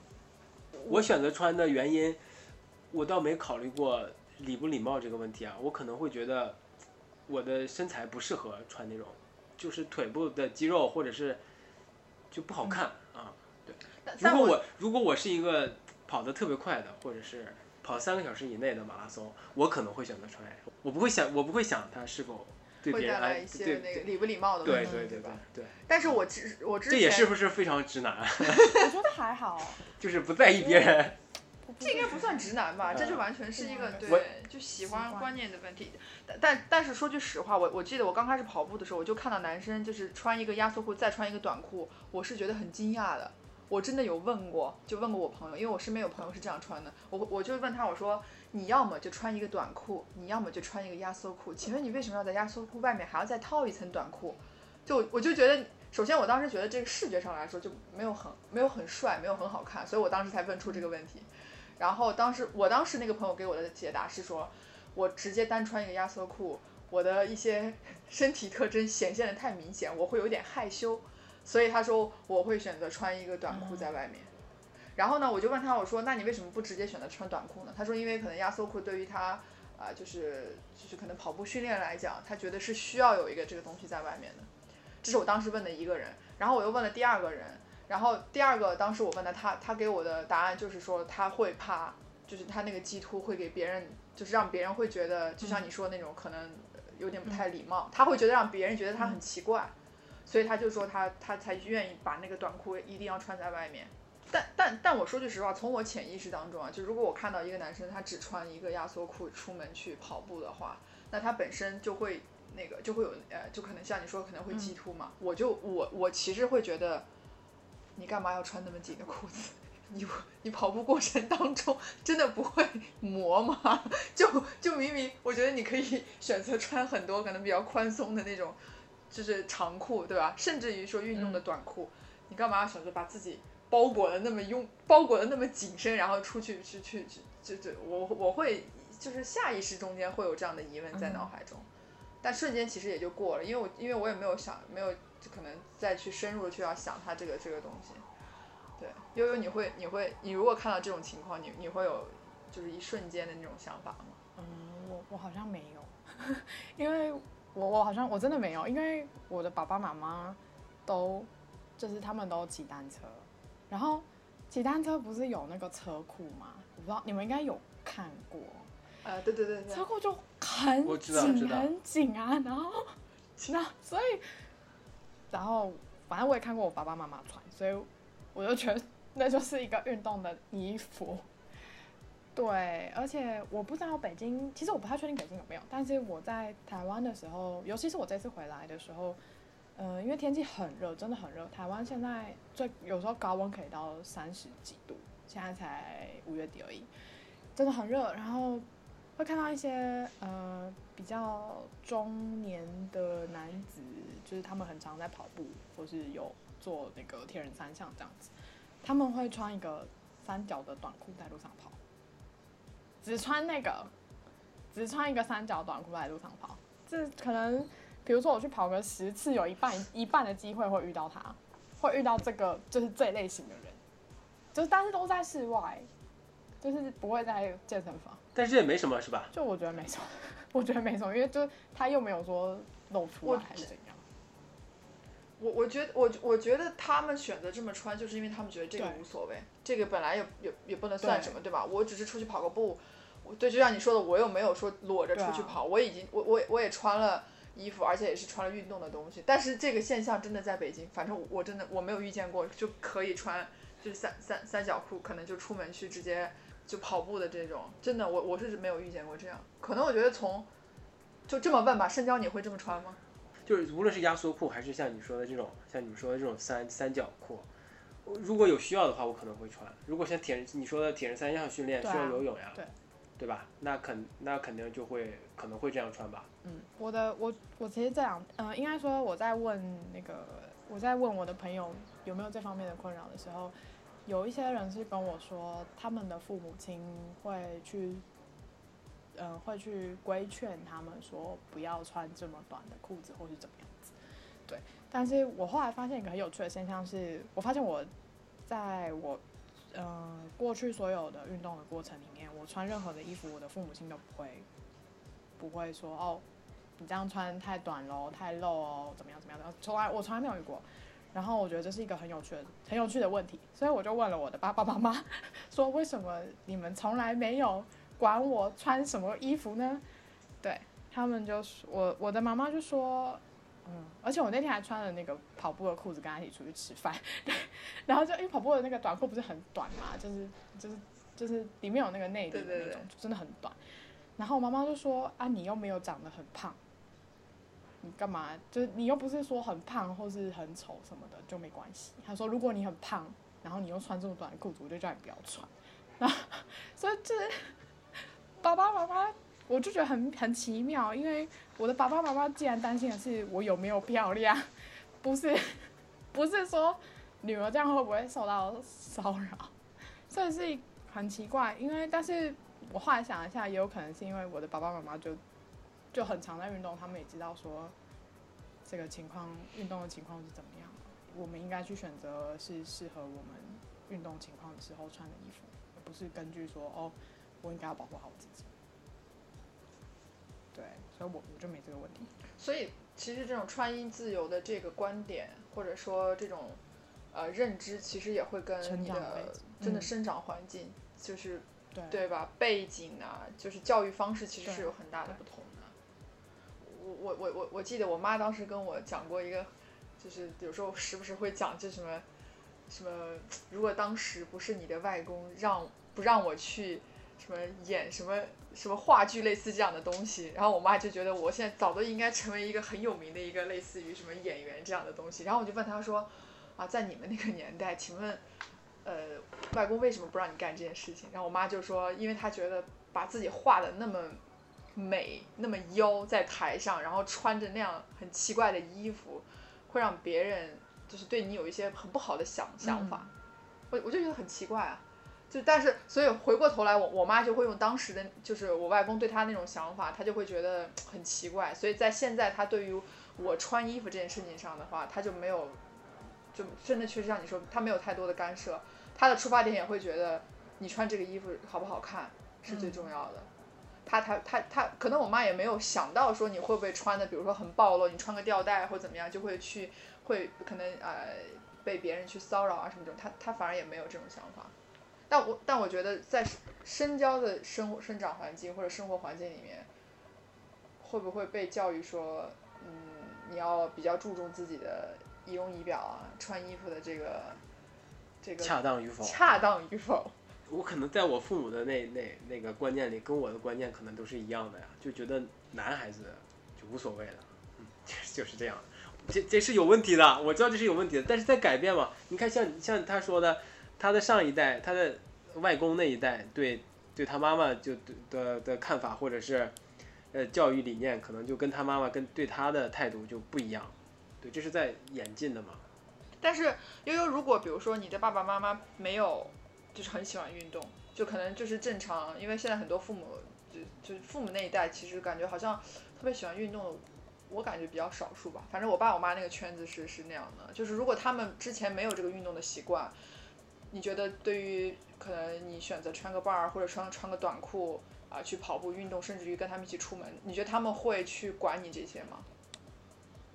C: 我选择穿的原因，我倒没考虑过礼不礼貌这个问题啊。我可能会觉得我的身材不适合穿那种，就是腿部的肌肉或者是就不好看啊。
B: 对如
C: 果我如果我是一个跑得特别快的，或者是跑三个小时以内的马拉松，我可能会选择穿。我不会想，我不会想它是否
B: 会
C: 对别人哎
B: 带来一些
C: 对
B: 那个礼不礼貌的问题，
C: 对对对
B: 吧？
C: 对，
B: 但是我之我之前
C: 这也是不是非常直男？
A: 我觉得还好，[laughs]
C: 就是不在意别人。
B: 这应该不算直男吧？这就
C: 嗯
B: 完全是一个
A: 嗯
B: 对，就喜欢观念的问题。但但但是说句实话，我我记得我刚开始跑步的时候，我就看到男生就是穿一个压缩裤再穿一个短裤，我是觉得很惊讶的。我真的有问过，就问过我朋友，因为我身边有朋友是这样穿的，我我就问他，我说你要么就穿一个短裤，你要么就穿一个压缩裤，请问你为什么要在压缩裤外面还要再套一层短裤？就我就觉得，首先我当时觉得这个视觉上来说就没有很没有很帅，没有很好看，所以我当时才问出这个问题。然后当时我当时那个朋友给我的解答是说，我直接单穿一个压缩裤，我的一些 [laughs] 身体特征显现的太明显，我会有点害羞，所以他说我会选择穿一个短裤在外面。然后呢，我就问他，我说那你为什么不直接选择穿短裤呢？他说因为可能压缩裤对于他啊、就是就是可能跑步训练来讲，他觉得是需要有一个这个东西在外面的。这是我当时问的一个人，然后我又问了第二个人，然后第二个当时我问的他，他给我的答案就是说他会怕，就是他那个鸡突会给别人，就是让别人会觉得，就像你说的那种可能有点不太礼貌，他会觉得让别人觉得他很奇怪，所以他就说他他才愿意把那个短裤一定要穿在外面。但但但我说句实话，从我潜意识当中啊，就如果我看到一个男生他只穿一个压缩裤出门去跑步的话，那他本身就会那个就会有呃，就可能像你说可能会激突嘛。我就我我其实会觉得，你干嘛要穿那么紧的裤子？[laughs] 你你跑步过程当中真的不会磨吗？[laughs] 就就明明我觉得你可以选择穿很多可能比较宽松的那种，就是长裤，对吧？甚至于说运动的短裤，你干嘛要选择把自己包裹的那么拥包裹的那么紧身，然后出去去去去就就我我会就是下意识中间会有这样的疑问在脑海中，但瞬间其实也就过了，因为我因为我也没有想没有就可能再去深入的去要想它这个这个东西。对，悠悠你会你会你如果看到这种情况，你你会有就是一瞬间的那种想法吗？
A: 嗯，我我好像没有，[laughs] 因为我我好像我真的没有，因为我的爸爸妈妈都就是他们都骑单车，然后骑单车不是有那个车库吗？我不知道你们应该有看过，
B: 啊，对对对对
A: 车，库就很
C: 我知道知道
A: 紧很紧啊，然后那所以然后反正我也看过我爸爸妈妈穿，所以我就觉得那就是一个运动的衣服。对，而且我不知道北京，其实我不太确定北京有没有，但是我在台湾的时候，尤其是我这次回来的时候，呃，因为天气很热，真的很热，台湾现在最有时候高温可以到三十几度，现在才五月底而已，真的很热，然后会看到一些呃比较中年的男子，就是他们很常在跑步，或是有做那个铁人三项这样子，他们会穿一个三角的短裤在路上跑，只穿那个，只穿一个三角短裤在路上跑，这可能比如说我去跑个十次，有一半一半的机会会遇到他，会遇到这个就是这类型的人，就是但是都在室外，就是不会在健身房。
C: 但是也没什么，是吧？
A: 就我觉得没什么，[laughs] 我觉得没什么，因为就他又没有说露出来还是怎样。
B: 我我觉得我我觉得他们选择这么穿，就是因为他们觉得这个无所谓，这个本来也也也不能算什么，对吧？我只是出去跑个步，我对，就像你说的，我又没有说裸着出去跑，我已经我我我也穿了衣服，而且也是穿了运动的东西。但是这个现象真的在北京，反正我我真的我没有遇见过，就可以穿就是三三三角裤，可能就出门去直接就跑步的这种，真的我我是没有遇见过这样。可能我觉得从就这么问吧，深交你会这么穿吗？
C: 就是无论是压缩裤，还是像你说的这种，像你们说的这种三三角裤，如果有需要的话，我可能会穿。如果像铁人你说的铁人三项训练需要游泳呀，
A: 对
C: 对吧？那肯那肯定就会可能会这样穿吧。
A: 嗯，我的我我其实这样，呃，应该说我在问那个我在问我的朋友有没有这方面的困扰的时候，有一些人是跟我说，他们的父母亲会去，呃，会去规劝他们说不要穿这么短的裤子或是怎么样子。对，但是我后来发现一个很有趣的现象是，我发现我在我呃过去所有的运动的过程里面，我穿任何的衣服，我的父母亲都不会不会说哦，你这样穿太短喽，太露哦，怎么样怎么样的，从来我从来没有遇过。然后我觉得这是一个很有趣的、很有趣的问题，所以我就问了我的爸爸妈妈，[laughs] 说为什么你们从来没有管我穿什么衣服呢？对他们就说我我的妈妈就说，嗯，而且我那天还穿了那个跑步的裤子跟他一起出去吃饭，对，[laughs] 然后就因为跑步的那个短裤不是很短嘛，就是就是就是里面有那个内里的
B: 对对对
A: 那种，就真的很短。然后我妈妈就说啊，你又没有长得很胖，你干嘛？就是你又不是说很胖或是很丑什么的就没关系。她说如果你很胖，然后你又穿这么短的裤子，我就叫你不要穿。然后所以就是爸爸妈妈，我就觉得很很奇妙，因为我的爸爸妈妈既然担心的是我有没有漂亮，不是 [laughs] 不是说女儿这样会不会受到骚扰，所以是很奇怪。因为但是我后来想一下，也有可能是因为我的爸爸妈妈就就很常在运动，他们也知道说这个情况运动的情况是怎么样，我们应该去选择是适合我们运动情况的时候穿的衣服，而不是根据说哦，我应该要保护好我自己。对，所以我我就没这个问题。
B: 所以其实这种穿衣自由的这个观点，或者说这种呃认知，其实也会跟你的真的生长环境，就是
A: 对
B: 对吧？背景啊，就是教育方式其实是有很大的不同的。我我我我我记得我妈当时跟我讲过一个，就是有时候时不时会讲这什么什么，如果当时不是你的外公让不让我去什么演什么什么话剧类似这样的东西，然后我妈就觉得我现在早都应该成为一个很有名的一个类似于什么演员这样的东西，然后我就问她说，啊，在你们那个年代，请问，呃，外公为什么不让你干这件事情？然后我妈就说，因为她觉得把自己画的那么美，那么妖在台上，然后穿着那样很奇怪的衣服，会让别人就是对你有一些很不好的想想法。我我就觉得很奇怪啊。就但是，所以回过头来，我我妈就会用当时的，就是我外公对她那种想法，她就会觉得很奇怪。所以在现在，她对于我穿衣服这件事情上的话，她就没有，就真的确实像你说，她没有太多的干涉。她的出发点也会觉得你穿这个衣服好不好看是最重要的。她她她她，可能我妈也没有想到说你会不会穿的，比如说很暴露，你穿个吊带或怎么样，就会去会可能呃被别人去骚扰啊什么这种，她她反而也没有这种想法。但我但我觉得在深交的生生长环境或者生活环境里面，会不会被教育说，嗯，你要比较注重自己的仪容仪表啊，穿衣服的这个这个
C: 恰当与否？
B: 恰当与否？[laughs]
C: 我可能在我父母的那那那个观念里，跟我的观念可能都是一样的呀，就觉得男孩子就无所谓了，嗯，就是这样。这这是有问题的，我知道这是有问题的，但是在改变嘛。你看像像他说的，他的上一代，他的外公那一代对对他妈妈就的的看法，或者是呃教育理念，可能就跟他妈妈跟对他的态度就不一样。对，这是在演进的嘛。
B: 但是悠悠，如果比如说你的爸爸妈妈没有，就是很喜欢运动，就可能就是正常，因为现在很多父母就就父母那一代，其实感觉好像特别喜欢运动的，我感觉比较少数吧。反正我爸我妈那个圈子是是那样的，就是如果他们之前没有这个运动的习惯，你觉得对于可能你选择穿个 bar 或者穿穿个短裤啊、去跑步运动，甚至于跟他们一起出门，你觉得他们会去管你这些吗？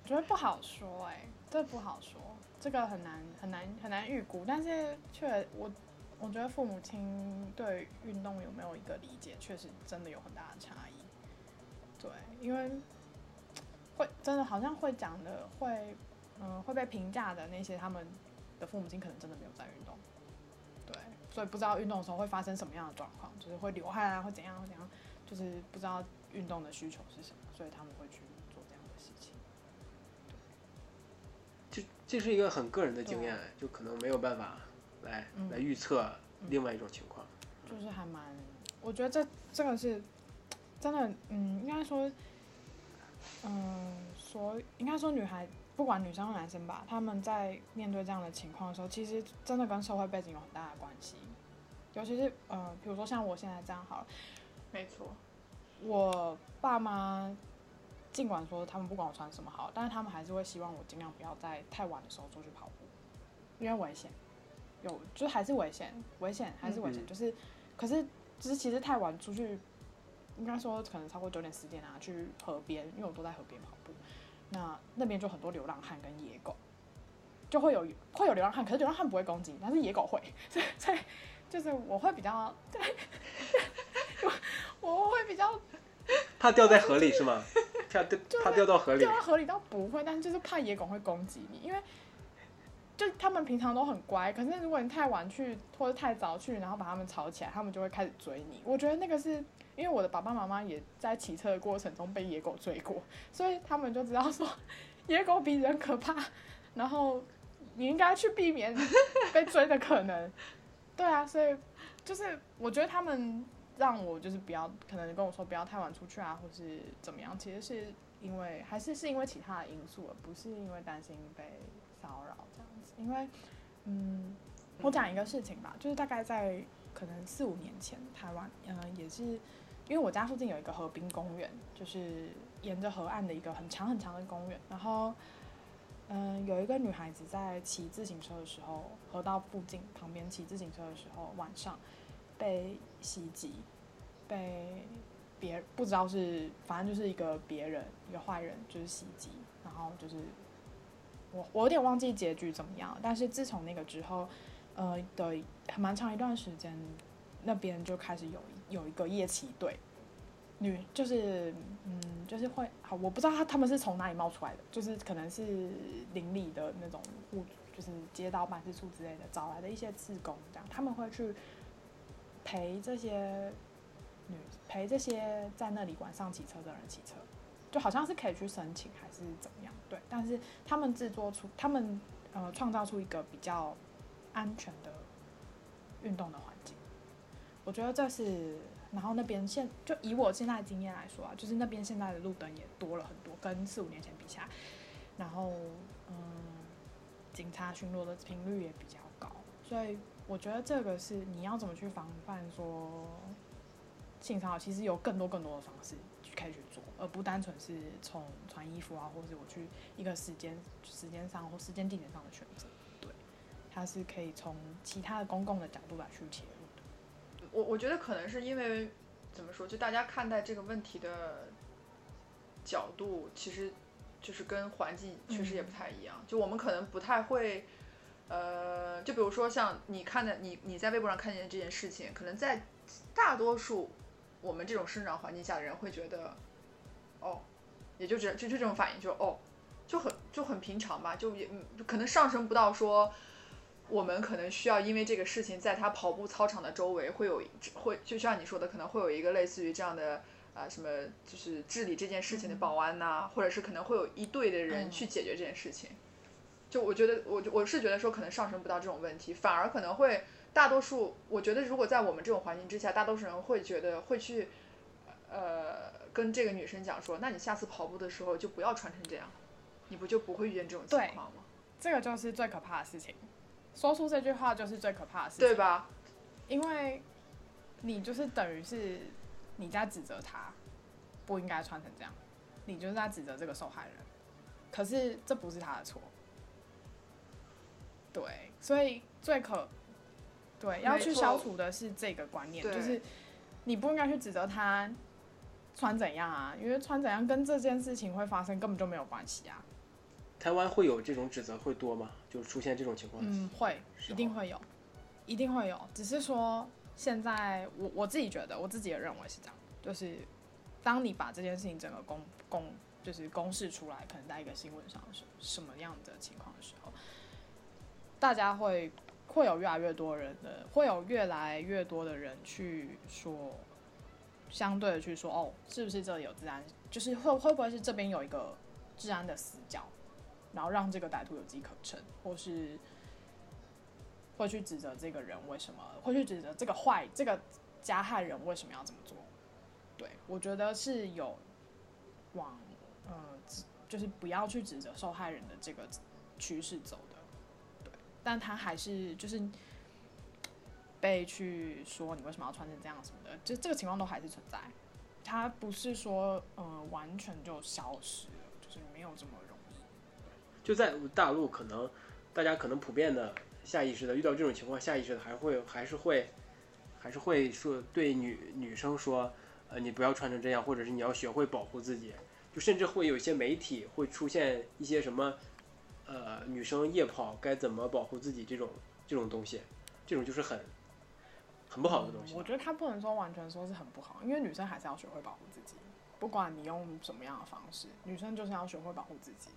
A: 我觉得不好说哎、这不好说，这个很难很难很难预估。但是确我我觉得父母亲对运动有没有一个理解，确实真的有很大的差异。对，因为会真的好像会讲的会嗯会被评价的那些他们的父母亲可能真的没有在运动。对，所以不知道运动的时候会发生什么样的状况，就是会流汗啊，会怎样会怎样，就是不知道运动的需求是什么，所以他们会去做这样的事情。
C: 这这是一个很个人的经验，就可能没有办法来
A: 嗯
C: 来预测另外一种情况。
A: 就是还蛮，我觉得这这个是真的，嗯，应该说，嗯，所应该说女孩不管女生或男生吧，他们在面对这样的情况的时候，其实真的跟社会背景有很大的关系。尤其是呃，比如说像我现在这样好了，
B: 没错，
A: 我爸妈尽管说他们不管我穿什么好，但是他们还是会希望我尽量不要在太晚的时候出去跑步，因为危险，有就还是危险，危险还是危险，
C: 嗯
A: 就是可是就是其实太晚出去，应该说可能超过九点十点啊，去河边，因为我都在河边跑步，那那边就很多流浪汉跟野狗，就会有会有流浪汉，可是流浪汉不会攻击，但是野狗会，[laughs] 所以所以就是我会比较对，我 [laughs] 我会比较
C: 怕掉在河里是吗？怕掉怕掉到河里
A: 掉。到河里倒不会，但是就是怕野狗会攻击你，因为就他们平常都很乖，可是如果你太晚去或者太早去，然后把他们吵起来，他们就会开始追你。我觉得那个是因为我的爸爸妈妈也在骑车的过程中被野狗追过，所以他们就知道说 [laughs] 野狗比人可怕，然后你应该去避免被追的可能。对啊，所以就是我觉得他们让我就是不要，可能跟我说不要太晚出去啊，或是怎么样，其实是因为还是是因为其他的因素，而不是因为担心被骚扰。因为，嗯，我讲一个事情吧，就是大概在可能四五年前，台湾，嗯、也是因为我家附近有一个河滨公园，就是沿着河岸的一个很长很长的公园，然后。嗯，有一个女孩子在骑自行车的时候，河道附近旁边骑自行车的时候，晚上被袭击，被别不知道是，反正就是一个别人，一个坏人就是袭击，然后就是我我有点忘记结局怎么样，但是自从那个之后，呃的蛮长一段时间，那边就开始有有一个夜骑队，女就是嗯就是会好，我不知道他他们是从哪里冒出来的，就是可能是邻里的那种户，就是街道办事处之类的找来的一些志工，这样他们会去陪这些女陪这些在那里晚上骑车的人骑车，就好像是可以去申请还是怎么样，对，但是他们制作出他们呃创造出一个比较安全的运动的环境，我觉得这是。然后那边现就以我现在的经验来说啊，就是那边现在的路灯也多了很多，跟四五年前比起来，然后嗯，警察巡逻的频率也比较高，所以我觉得这个是你要怎么去防范说性骚扰，其实有更多更多的方式去可以去，而不单纯是从穿衣服啊，或者我去一个时间时间上或时间地点上的选择，对，它是可以从其他的公共的角度来去切入的。
B: 我我觉得可能是因为怎么说，就大家看待这个问题的角度，其实就是跟环境确实也不太一样。就我们可能不太会，呃，就比如说像你看的，你你在微博上看见这件事情，可能在大多数我们这种生长环境下的人会觉得，哦，也就这就就这种反应，就哦，就很就很平常吧，就也可能上升不到说。我们可能需要因为这个事情，在他跑步操场的周围会有会，就像你说的，可能会有一个类似于这样的啊什么，就是治理这件事情的保安呐，或者是可能会有一队的人去解决这件事情。就我觉得，我我是觉得说可能上升不到这种问题，反而可能会大多数，我觉得如果在我们这种环境之下，大多数人会觉得会去呃跟这个女生讲说，那你下次跑步的时候就不要穿成这样，你不就不会遇见这种情况吗？
A: 这个就是最可怕的事情。说出这句话就是最可怕的事情，
B: 对吧？
A: 因为你就是等于是你在指责他不应该穿成这样，你就是在指责这个受害人。可是这不是他的错，对，所以最可对要去消除的是这个观念，就是你不应该去指责他穿怎样啊，因为穿怎样跟这件事情会发生根本就没有关系啊。
C: 台湾会有这种指责会多吗？就出现这种情况？
A: 嗯，会，一定会有，一定会有。只是说现在我我自己觉得，我自己也认为是这样，就是当你把这件事情整个公公就是公示出来，可能在一个新闻上是什么样的情况的时候，大家会会有越来越多人的，会有越来越多的人去说，相对的去说，哦，是不是这里有治安？就是会会不会是这边有一个治安的死角？然后让这个歹徒有机可乘，或是会去指责这个人为什么，会去指责这个坏这个加害人为什么要这么做？对我觉得是有往呃，就是不要去指责受害人的这个趋势走的，对，但他还是就是被去说你为什么要穿成这样什么的，就这个情况都还是存在，他不是说呃完全就消失了，就是没有这么容易。
C: 就在大陆，可能大家可能普遍的下意识的遇到这种情况，下意识的还会还是会还是会说对女女生说，呃，你不要穿成这样，或者是你要学会保护自己。就甚至会有一些媒体会出现一些什么，呃，女生夜跑该怎么保护自己这种这种东西，这种就是很很不好的东西。
A: 我觉得他不能说完全说是很不好，因为女生还是要学会保护自己。不管你用什么样的方式，女生就是要学会保护自己。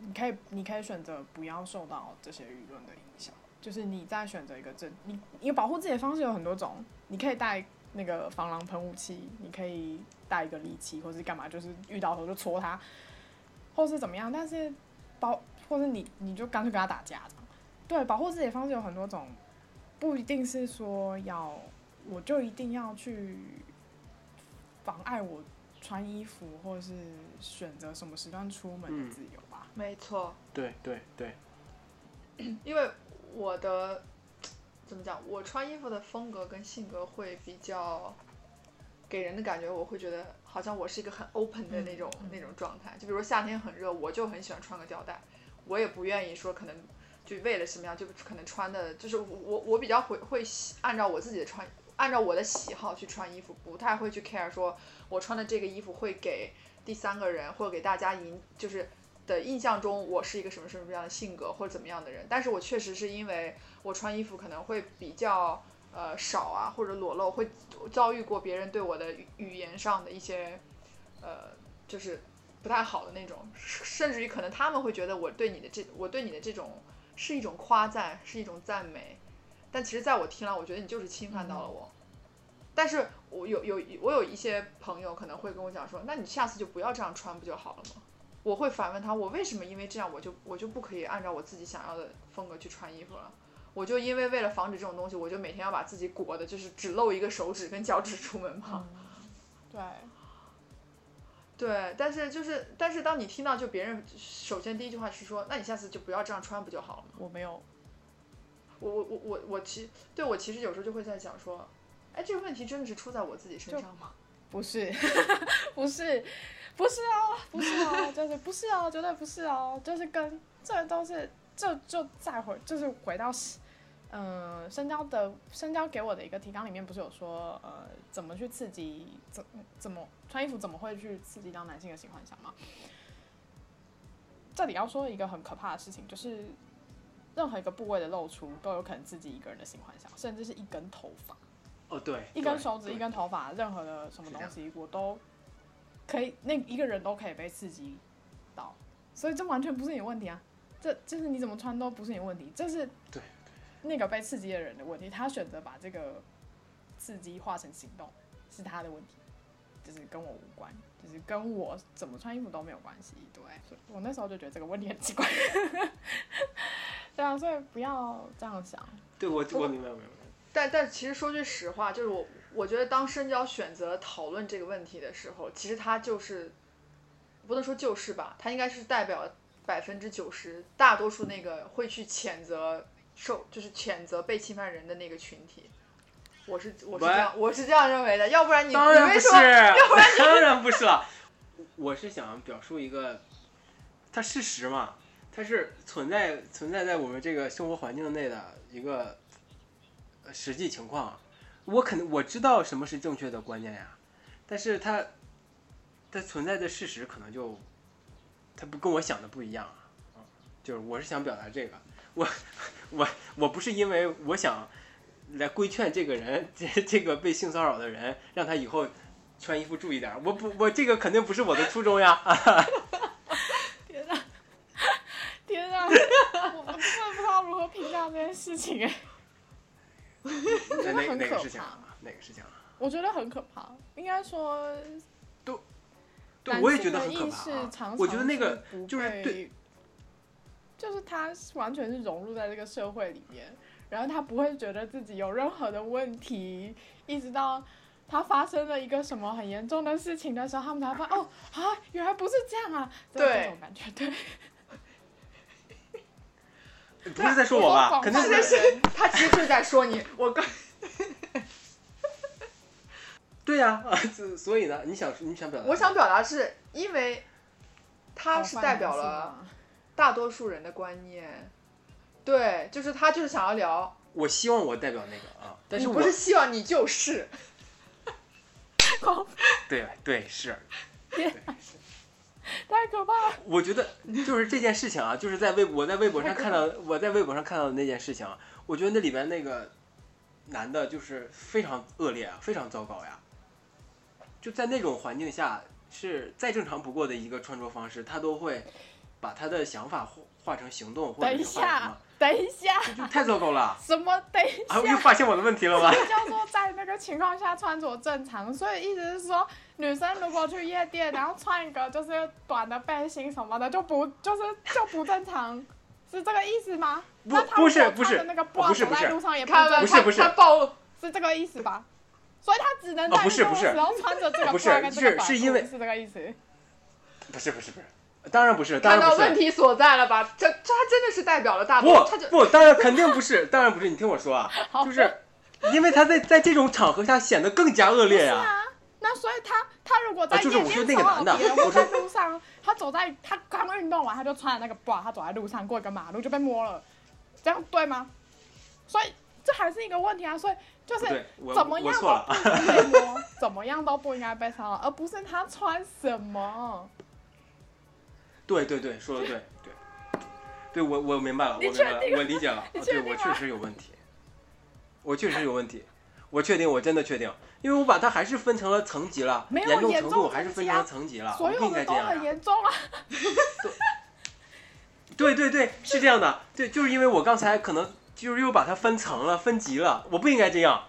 A: 你可以，你可以选择不要受到这些舆论的影响。就是你再选择一个正，你你保护自己的方式有很多种，你可以带那个防狼喷雾器，你可以带一个利器，或是干嘛，就是遇到头就戳他，或是怎么样。但是保，或是你你就干脆跟他打架，对，保护自己的方式有很多种，不一定是说要我就一定要去妨碍我穿衣服，或者是选择什么时段出门的自由吧。
B: 没错，
C: 对对对，[clears throat]
B: 因为我的怎么讲，我穿衣服的风格跟性格会比较给人的感觉，我会觉得好像我是一个很 open 的那种、那种状态。就比如说夏天很热，我就很喜欢穿个吊带，我也不愿意说可能就为了什么样，就可能穿的，就是我我比较会会喜按照我自己的穿，按照我的喜好去穿衣服，不太会去 care 说我穿的这个衣服会给第三个人或者给大家引就是。的印象中，我是一个什么什么样的性格或者怎么样的人，但是我确实是因为我穿衣服可能会比较呃少啊，或者裸露，会遭遇过别人对我的语言上的一些呃就是不太好的那种，甚至于可能他们会觉得我对你的这我对你的这种是一种夸赞，是一种赞美，但其实在我听来，我觉得你就是侵犯到了我。但是我有有我有一些朋友可能会跟我讲说，那你下次就不要这样穿不就好了吗？我会反问他，我为什么因为这样我就我就不可以按照我自己想要的风格去穿衣服了？我就因为为了防止这种东西，我就每天要把自己裹的，就是只露一个手指跟脚趾出门吗？[laughs]
A: 对，
B: 对，但是就是但是当你听到就别人首先第一句话是说，那你下次就不要这样穿不就好了吗？
A: 我没有，
B: 我我我我我其对我其实有时候就会在想说，哎，这个问题真的是出在我自己身上吗？[laughs]
A: 不是，[laughs] 不是。不是哦，不是啊，就是不是啊，绝对不是哦，就是跟这都是，就就再回，就是回到，嗯，深交的深交给我的一个提纲里面不是有说，呃，怎么去刺激，怎怎么穿衣服怎么会去刺激到男性的性幻想吗？这里要说一个很可怕的事情，就是任何一个部位的露出都有可能刺激一个人的性幻想，甚至是一根头发，
C: 哦对，
A: 一根手指，一根头发，任何的什么东西我都。可以，那一个人都可以被刺激到，所以这完全不是你问题啊！这就是你怎么穿都不是你问题，这是
C: 对
A: 那个被刺激的人的问题。他选择把这个刺激化成行动，是他的问题，就是跟我无关，就是跟我怎么穿衣服都没有关系。对，我那时候就觉得这个问题很奇怪。[laughs] 对啊，所以不要这样想。
C: 对我，我明白，明白。
B: 但但其实说句实话，就是我。我觉得当深交选择讨论这个问题的时候，其实他就是，不能说就是吧，他应该是代表百分之九十大多数那个会去谴责受，就是谴责被侵犯人的那个群体。我是我是这样我是这样认为的，要不然你
C: 当然不是，
B: 要不然
C: 当然不是了。我是想表述一个，它事实嘛，它是存在存在在我们这个生活环境内的一个实际情况。我肯定我知道什么是正确的观念呀，但是它，它存在的事实可能就，它不跟我想的不一样啊，就是我是想表达这个，我我我不是因为我想来规劝这个人，这这个被性骚扰的人，让他以后穿衣服注意点，我不我这个肯定不是我的初衷呀。[laughs]
A: 天哪，天哪，我我真的不知道如何评价这件事情哎。我觉得很可怕。
C: 哪个事情啊？
A: 我觉得很可怕。应该说，
C: 都，对，我也觉得很可怕。我觉得那个就是对，
A: 就是他完全是融入在这个社会里面，然后他不会觉得自己有任何的问题，一直到他发生了一个什么很严重的事情的时候，他们才发现哦啊，原来不是这样啊，这种感觉对。
C: 不是在说我吧？肯定
B: 是他，其实就是在说你。我刚，[laughs]
C: 对呀，所以呢，你想你想表达？
B: 我想表达是因为，他是代表了大多数人的观念。对，就是他就是想要聊。
C: 我希望我代表那个啊，但是我
B: 不是希望你就是。[laughs]
C: 对对是。
A: 太可怕了！
C: 我觉得就是这件事情啊，就是在微我在微博上看到我在微博上看到的那件事情，我觉得那里边那个男的就是非常恶劣啊，非常糟糕呀。就在那种环境下，是再正常不过的一个穿着方式，他都会把他的想法化化成行动，或者
A: 等一
C: 是化什
A: 下
C: 么，，
A: 等一下，
C: 这太糟糕了。[laughs]
A: 什么？等一
C: 啊，我又
A: 下，
C: 发现我的问题了吗？
A: 这叫做在那个情况下穿着正常。所以意思是说，女生如果去夜店，然后穿一个就是短的背心什么的，就不就是就不正常，是这个意思吗？
C: 不
A: 那他
C: 不是不是
A: 穿着那个
C: 不
A: bra
C: 是不是
A: 走在路上也不正常，
B: 他
C: 不是不是
B: 他暴露，
A: 是这个意思吧？所以他只能
C: 哦
A: 在
C: 不是不是
A: 运动的时候穿着这个
C: 不是
A: bra 跟这个
C: 是
A: 短
C: 是因为
A: 是这个意思。
C: 不是不是不是，当然不是，当
B: 看到。问题所在了吧？这这他真的是代表了大
C: 不
B: 多，他就
C: 不，当然肯定不是，[laughs] 当然不是。你听我说啊，就是因为他在在这种场合下显得更加恶劣呀、
A: 啊，那所以他他如果在
C: 就是我说那个
A: 店骚扰
C: 男的
A: 别人，或
C: 我说
A: 在路上，[laughs] 他走在他刚运动完，他就穿了那个 bra，他走在路上过一个马路就被摸了，这样对吗？所以这还是一个问题啊，所以就是怎么样
C: 我错了。
A: 都不应该被摸，[laughs] 怎么样都不应该被骚扰，而不是他穿什么。
C: 对对对，说的对对，对我我明白了，我明白了，我理解了，[laughs] 对我确实有问题，我确实有问题，我确定，我真的确定，因为我把它还是分成了层级了，严重程度还是分成了层级了，
A: 所
C: 我不应
A: 有的都很
C: 该这样呀。
A: 严重啊！
C: 对对对，是这样的，对，就是因为我刚才可能就是又把它分层了、分级了，我不应该这样。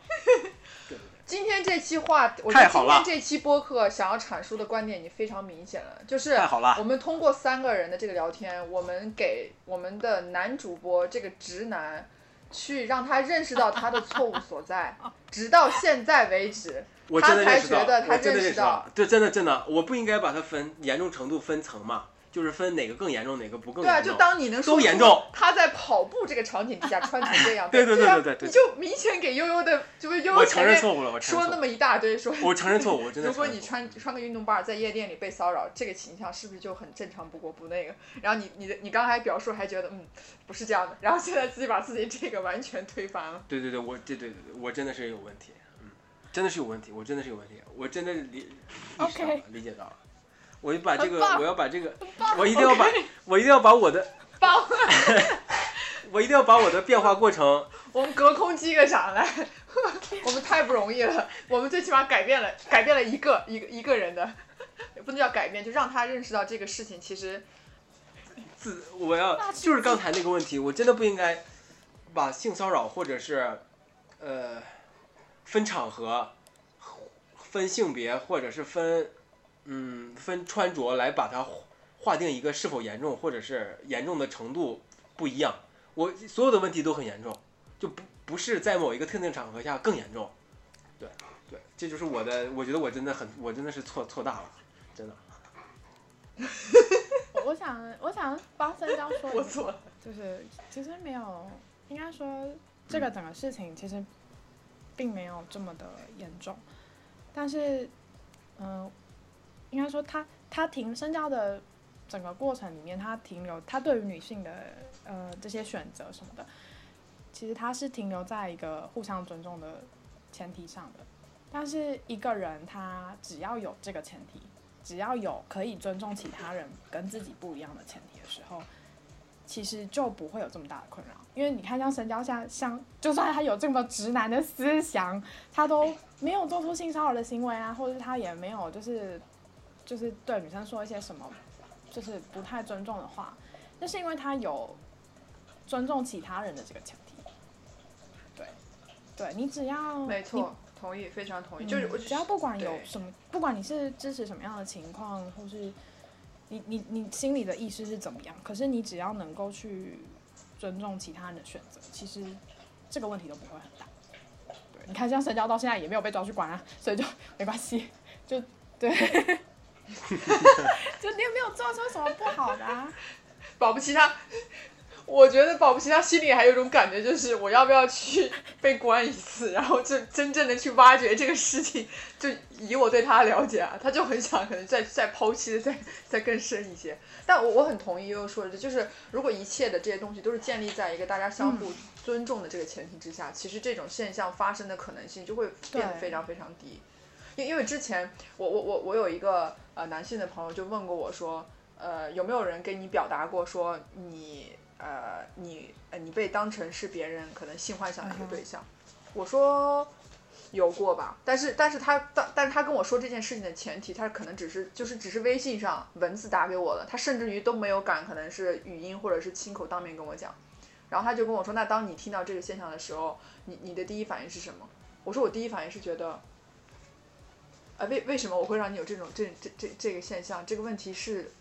B: 今天这期话，我觉得
C: 太好了。
B: 今天这期播客想要阐述的观点已经非常明显了，就是
C: 太好了。
B: 我们通过三个人的这个聊天，我们给我们的男主播这个直男，去让他认识到他的错误所在，[laughs] 直到现在为止，
C: 我真的
B: 他才
C: 认识到，
B: 觉得他
C: 我真的
B: 认识到
C: 认识到，对，真的真的，我不应该把它分严重程度分层嘛，就是分哪个更严重，哪个不更严重对啊，
B: 就当你能说出
C: 都严重
B: 他在跑步这个场景之下穿成这样，[laughs]
C: 对对对
B: 啊
C: 对对对
B: 你就明显给悠悠的，就是悠悠
C: 承认错误了，我承认错误
B: 说那么一大堆，说
C: 我承认错误，我 [laughs] 真的
B: 如果你
C: 承认错误
B: 穿穿个运动 bar 在夜店里被骚扰，这个形象是不是就很正常不过不那个？然后你你的你刚才表述还觉得嗯不是这样的，然后现在自己把自己这个完全推翻了。
C: 对对对，我对对对对，我真的是有问题，嗯，真的是有问题，我真的是有问题，我真的理
A: OK
C: 理解到了，我就把这个我要把这个，我一定要把我一定要把我的，我一定要把我的变化过程，
B: 我们隔空击个掌来，我们太不容易了，我们最起码改变了改变了一个一个一个人的，也不能叫改变，就让他认识到这个事情其实
C: 自我要就是刚才那个问题，我真的不应该把性骚扰或者是呃分场合、分性别或者是分嗯分穿着来把它划定一个是否严重或者是严重的程度不一样。我所有的问题都很严重，就不不是在某一个特定场合下更严重。对对，这就是我的，我觉得我真的很，我真的是错错大了，真的。
A: 我 [laughs] 我想我想帮三江说
B: 我错了。
A: 就是其实没有，应该说这个整个事情其实并没有这么的严重，但是嗯、应该说他他停深交的整个过程里面，他停留他对于女性的呃这些选择什么的，其实他是停留在一个互相尊重的前提上的。但是一个人他只要有这个前提，只要有可以尊重其他人跟自己不一样的前提的时候，其实就不会有这么大的困扰。因为你看，像神交像像，就算他有这么直男的思想，他都没有做出性骚扰的行为啊，或者是他也没有就是就是对女生说一些什么就是不太尊重的话，那是因为他有尊重其他人的这个前提。对，对你只要
B: 没错，同意，非常同意。就是
A: 只要不管有什么，不管你是支持什么样的情况，或是你你你心里的意识是怎么样，可是你只要能够去尊重其他人的选择，其实这个问题都不会很大。对，你看像神交到现在也没有被抓去管啊，所以就没关系，就对，[laughs] 就你也没有做出什么不好的啊。
B: 保不齐他，我觉得保不齐他心里还有一种感觉，就是我要不要去被关一次，然后就真正的去挖掘这个事情。就以我对他的了解啊，他就很想可能再再剖析的再再更深一些。[laughs] 但我我很同意悠悠说的，就是如果一切的这些东西都是建立在一个大家相互尊重的这个前提之下，其实这种现象发生的可能性就会变得非常非常低。因因为之前我我我我有一个呃男性的朋友就问过我说，呃有没有人跟你表达过说你呃你呃你被当成是别人可能性幻想的一个对象？我说有过吧，但是但是他但但是他跟我说这件事情的前提，他可能只是就是只是微信上文字打给我的，他甚至于都没有敢可能是语音或者是亲口当面跟我讲，然后他就跟我说，那当你听到这个现象的时候，你你的第一反应是什么？我说我第一反应是觉得，啊为为什么我会让你有这种这这这这个现象？这个问题是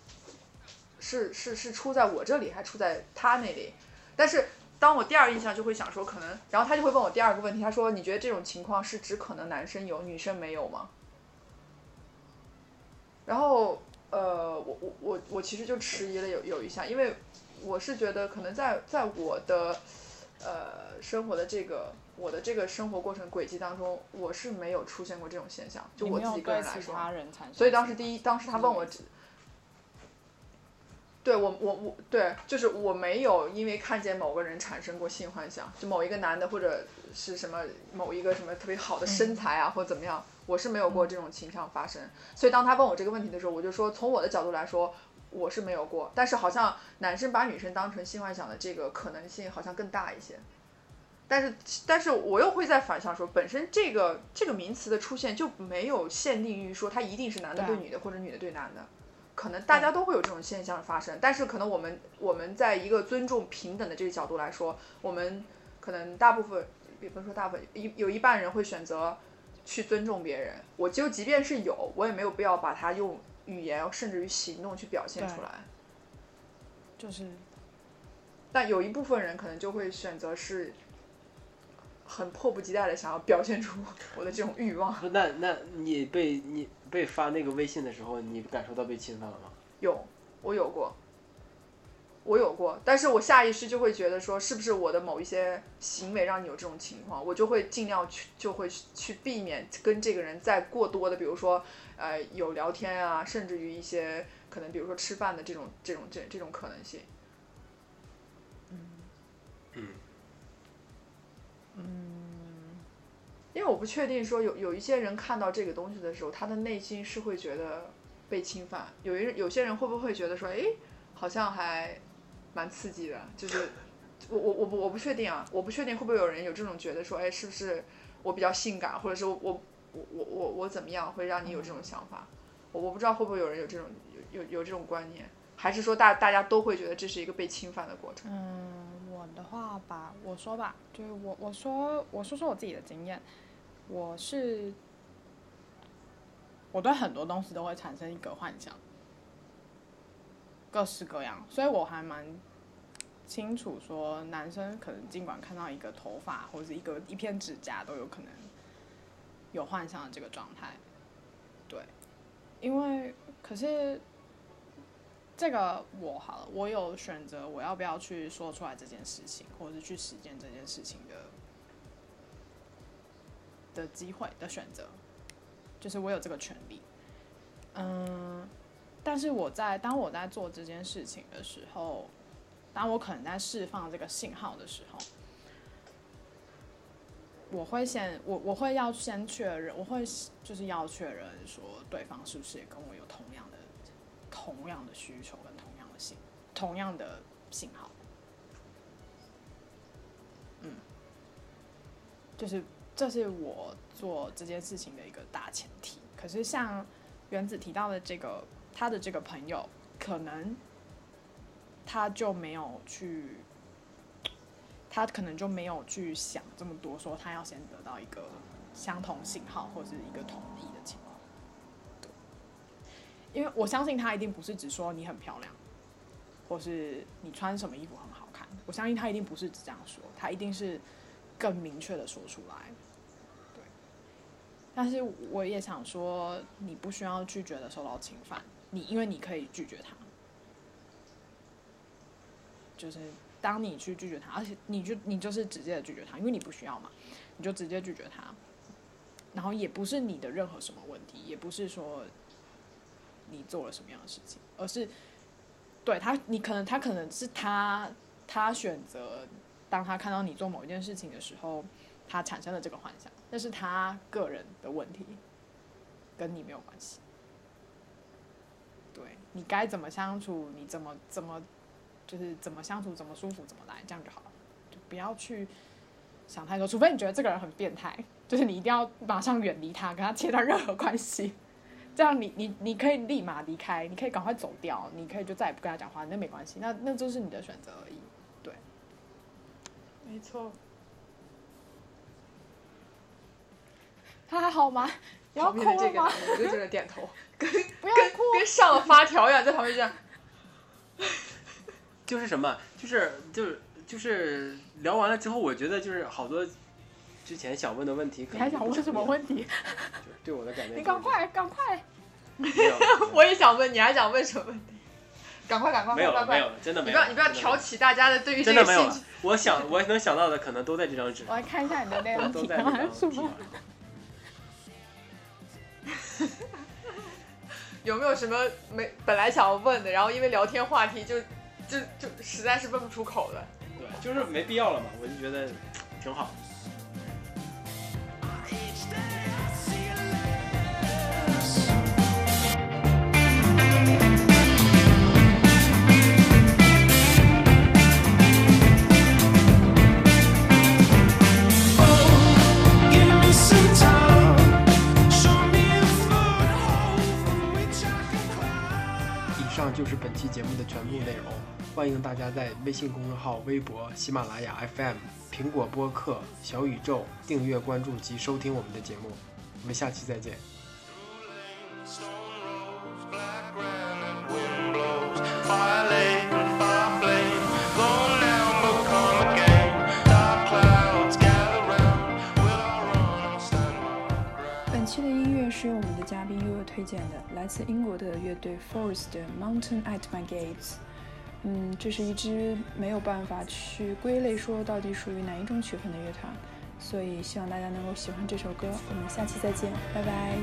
B: 是是是出在我这里，还出在他那里？但是。当我第二印象就会想说可能，然后他就会问我第二个问题，他说你觉得这种情况是只可能男生有，女生没有吗？然后呃，我我我我其实就迟疑了有有一下，因为我是觉得可能在在我的呃生活的这个我的这个生活过程轨迹当中，我是没有出现过这种现象，就我自己个人来说，所以当时第一，当时他问我。对我我我对，就是我没有因为看见某个人产生过性幻想，就某一个男的或者是什么某一个什么特别好的身材啊，或者怎么样，我是没有过这种情况发生。所以当他问我这个问题的时候，我就说从我的角度来说，我是没有过。但是好像男生把女生当成性幻想的这个可能性好像更大一些。但是但是我又会在反向说，本身这个这个名词的出现就没有限定于说它一定是男的对女的或者女的对男的。可能大家都会有这种现象发生，但是可能我们我们在一个尊重平等的这个角度来说，我们可能大部分，比方说大部分一有一半人会选择去尊重别人。我就即便是有，我也没有必要把它用语言甚至于行动去表现出来。
A: 就是，
B: 但有一部分人可能就会选择是。很迫不及待的想要表现出我的这种欲望。
C: 那那你被你被发那个微信的时候，你感受到被侵犯了吗？
B: 有，我有过，我有过，但是我下意识就会觉得说，是不是我的某一些行为让你有这种情况，我就会尽量去，就会去避免跟这个人再过多的，比如说，呃，有聊天啊，甚至于一些可能，比如说吃饭的这种这种这这种可能性。嗯因为我不确定说有有一些人看到这个东西的时候，他的内心是会觉得被侵犯。有一有些人会不会觉得说，哎，好像还蛮刺激的？就是我我我不我不确定啊，我不确定会不会有人有这种觉得说，哎，是不是我比较性感，或者是我我我我我怎么样会让你有这种想法？我我不知道会不会有人有这种有有有这种观念，还是说大大家都会觉得这是一个被侵犯的过程？
A: 嗯。我的话吧，我说吧，就是我我说我说说我自己的经验，我是我对很多东西都会产生一个幻想，各式各样，所以我还蛮清楚说，男生可能尽管看到一个头发或者一个一片指甲都有可能有幻想的这个状态，对，因为可是。这个我好了，我有选择我要不要去说出来这件事情，或者是去实践这件事情的的机会的选择，就是我有这个权利。嗯，但是我在当我在做这件事情的时候，当我可能在释放这个信号的时候，我会先我我会要先确认，我会就是要确认说对方是不是也跟我有同样的。同样的需求跟同样的信，同样的信号，嗯，就是这是我做这件事情的一个大前提。可是像原子提到的这个，他的这个朋友，可能他就没有去，他可能就没有去想这么多，说他要先得到一个相同信号或者一个同意的情况。因为我相信他一定不是只说你很漂亮，或是你穿什么衣服很好看。我相信他一定不是只这样说，他一定是更明确的说出来。对。但是我也想说，你不需要拒绝的受到侵犯，你因为你可以拒绝他。就是当你去拒绝他，而且你就你就是直接的拒绝他，因为你不需要嘛，你就直接拒绝他。然后也不是你的任何什么问题，也不是说。你做了什么样的事情？而是对他，你可能他可能是他，他选择当他看到你做某一件事情的时候，他产生了这个幻想，那是他个人的问题，跟你没有关系。对你该怎么相处，你怎么怎么就是怎么相处，怎么舒服怎么来，这样就好了，就不要去想太多，除非你觉得这个人很变态，就是你一定要马上远离他，跟他切断任何关系，这样你你你可以立马离开，你可以赶快走掉，你可以就再也不跟他讲话，那没关系，那那就是你的选择而已。对，
B: 没错。
A: 他还好吗？你 [laughs] 要哭了吗？
B: 我就觉得点头，[laughs]
A: 不要
B: 跟
A: 哭。
B: 跟上了发条一样，在旁边这样。[laughs]
C: 就是什么，就是就是就是聊完了之后，我觉得就是好多之前想问的问题，可能
A: 你还想问什么问题？[laughs]
C: 就是对我的感觉，
A: 你赶快赶快！
C: 没有，[laughs]
B: 我也想问，你还想问什么问题？赶快赶快
C: 没有
B: 快快快！
C: 了没有了，真的没有了，
B: 你不要你不要
C: 真的没有
B: 挑起大家的对于这
C: 真的没有了
B: 个兴趣。。
C: 我想我能想到的可能都在这张纸
A: 我，来看一下你的内容
C: 都
A: 题，
C: 在这张
A: 还有什么
C: 纸上？[laughs]
B: 有没有什么没本来想要问的，然后因为聊天话题就就就实在是问不出口的？
C: 对，就是没必要了嘛，我就觉得挺好。就是本期节目的全部内容，欢迎大家在微信公众号、微博、喜马拉雅 FM、苹果播客、小宇宙订阅、关注及收听我们的节目。我们下期再见。
D: Stone rose, black granite, wind blows, fire
E: 嘉宾悠悠推荐的，来自英国的乐队 Forest Mountain at My Gates。嗯，这是一支没有办法去归类说到底属于哪一种曲风的乐团，所以希望大家能够喜欢这首歌。我们下期再见，拜拜。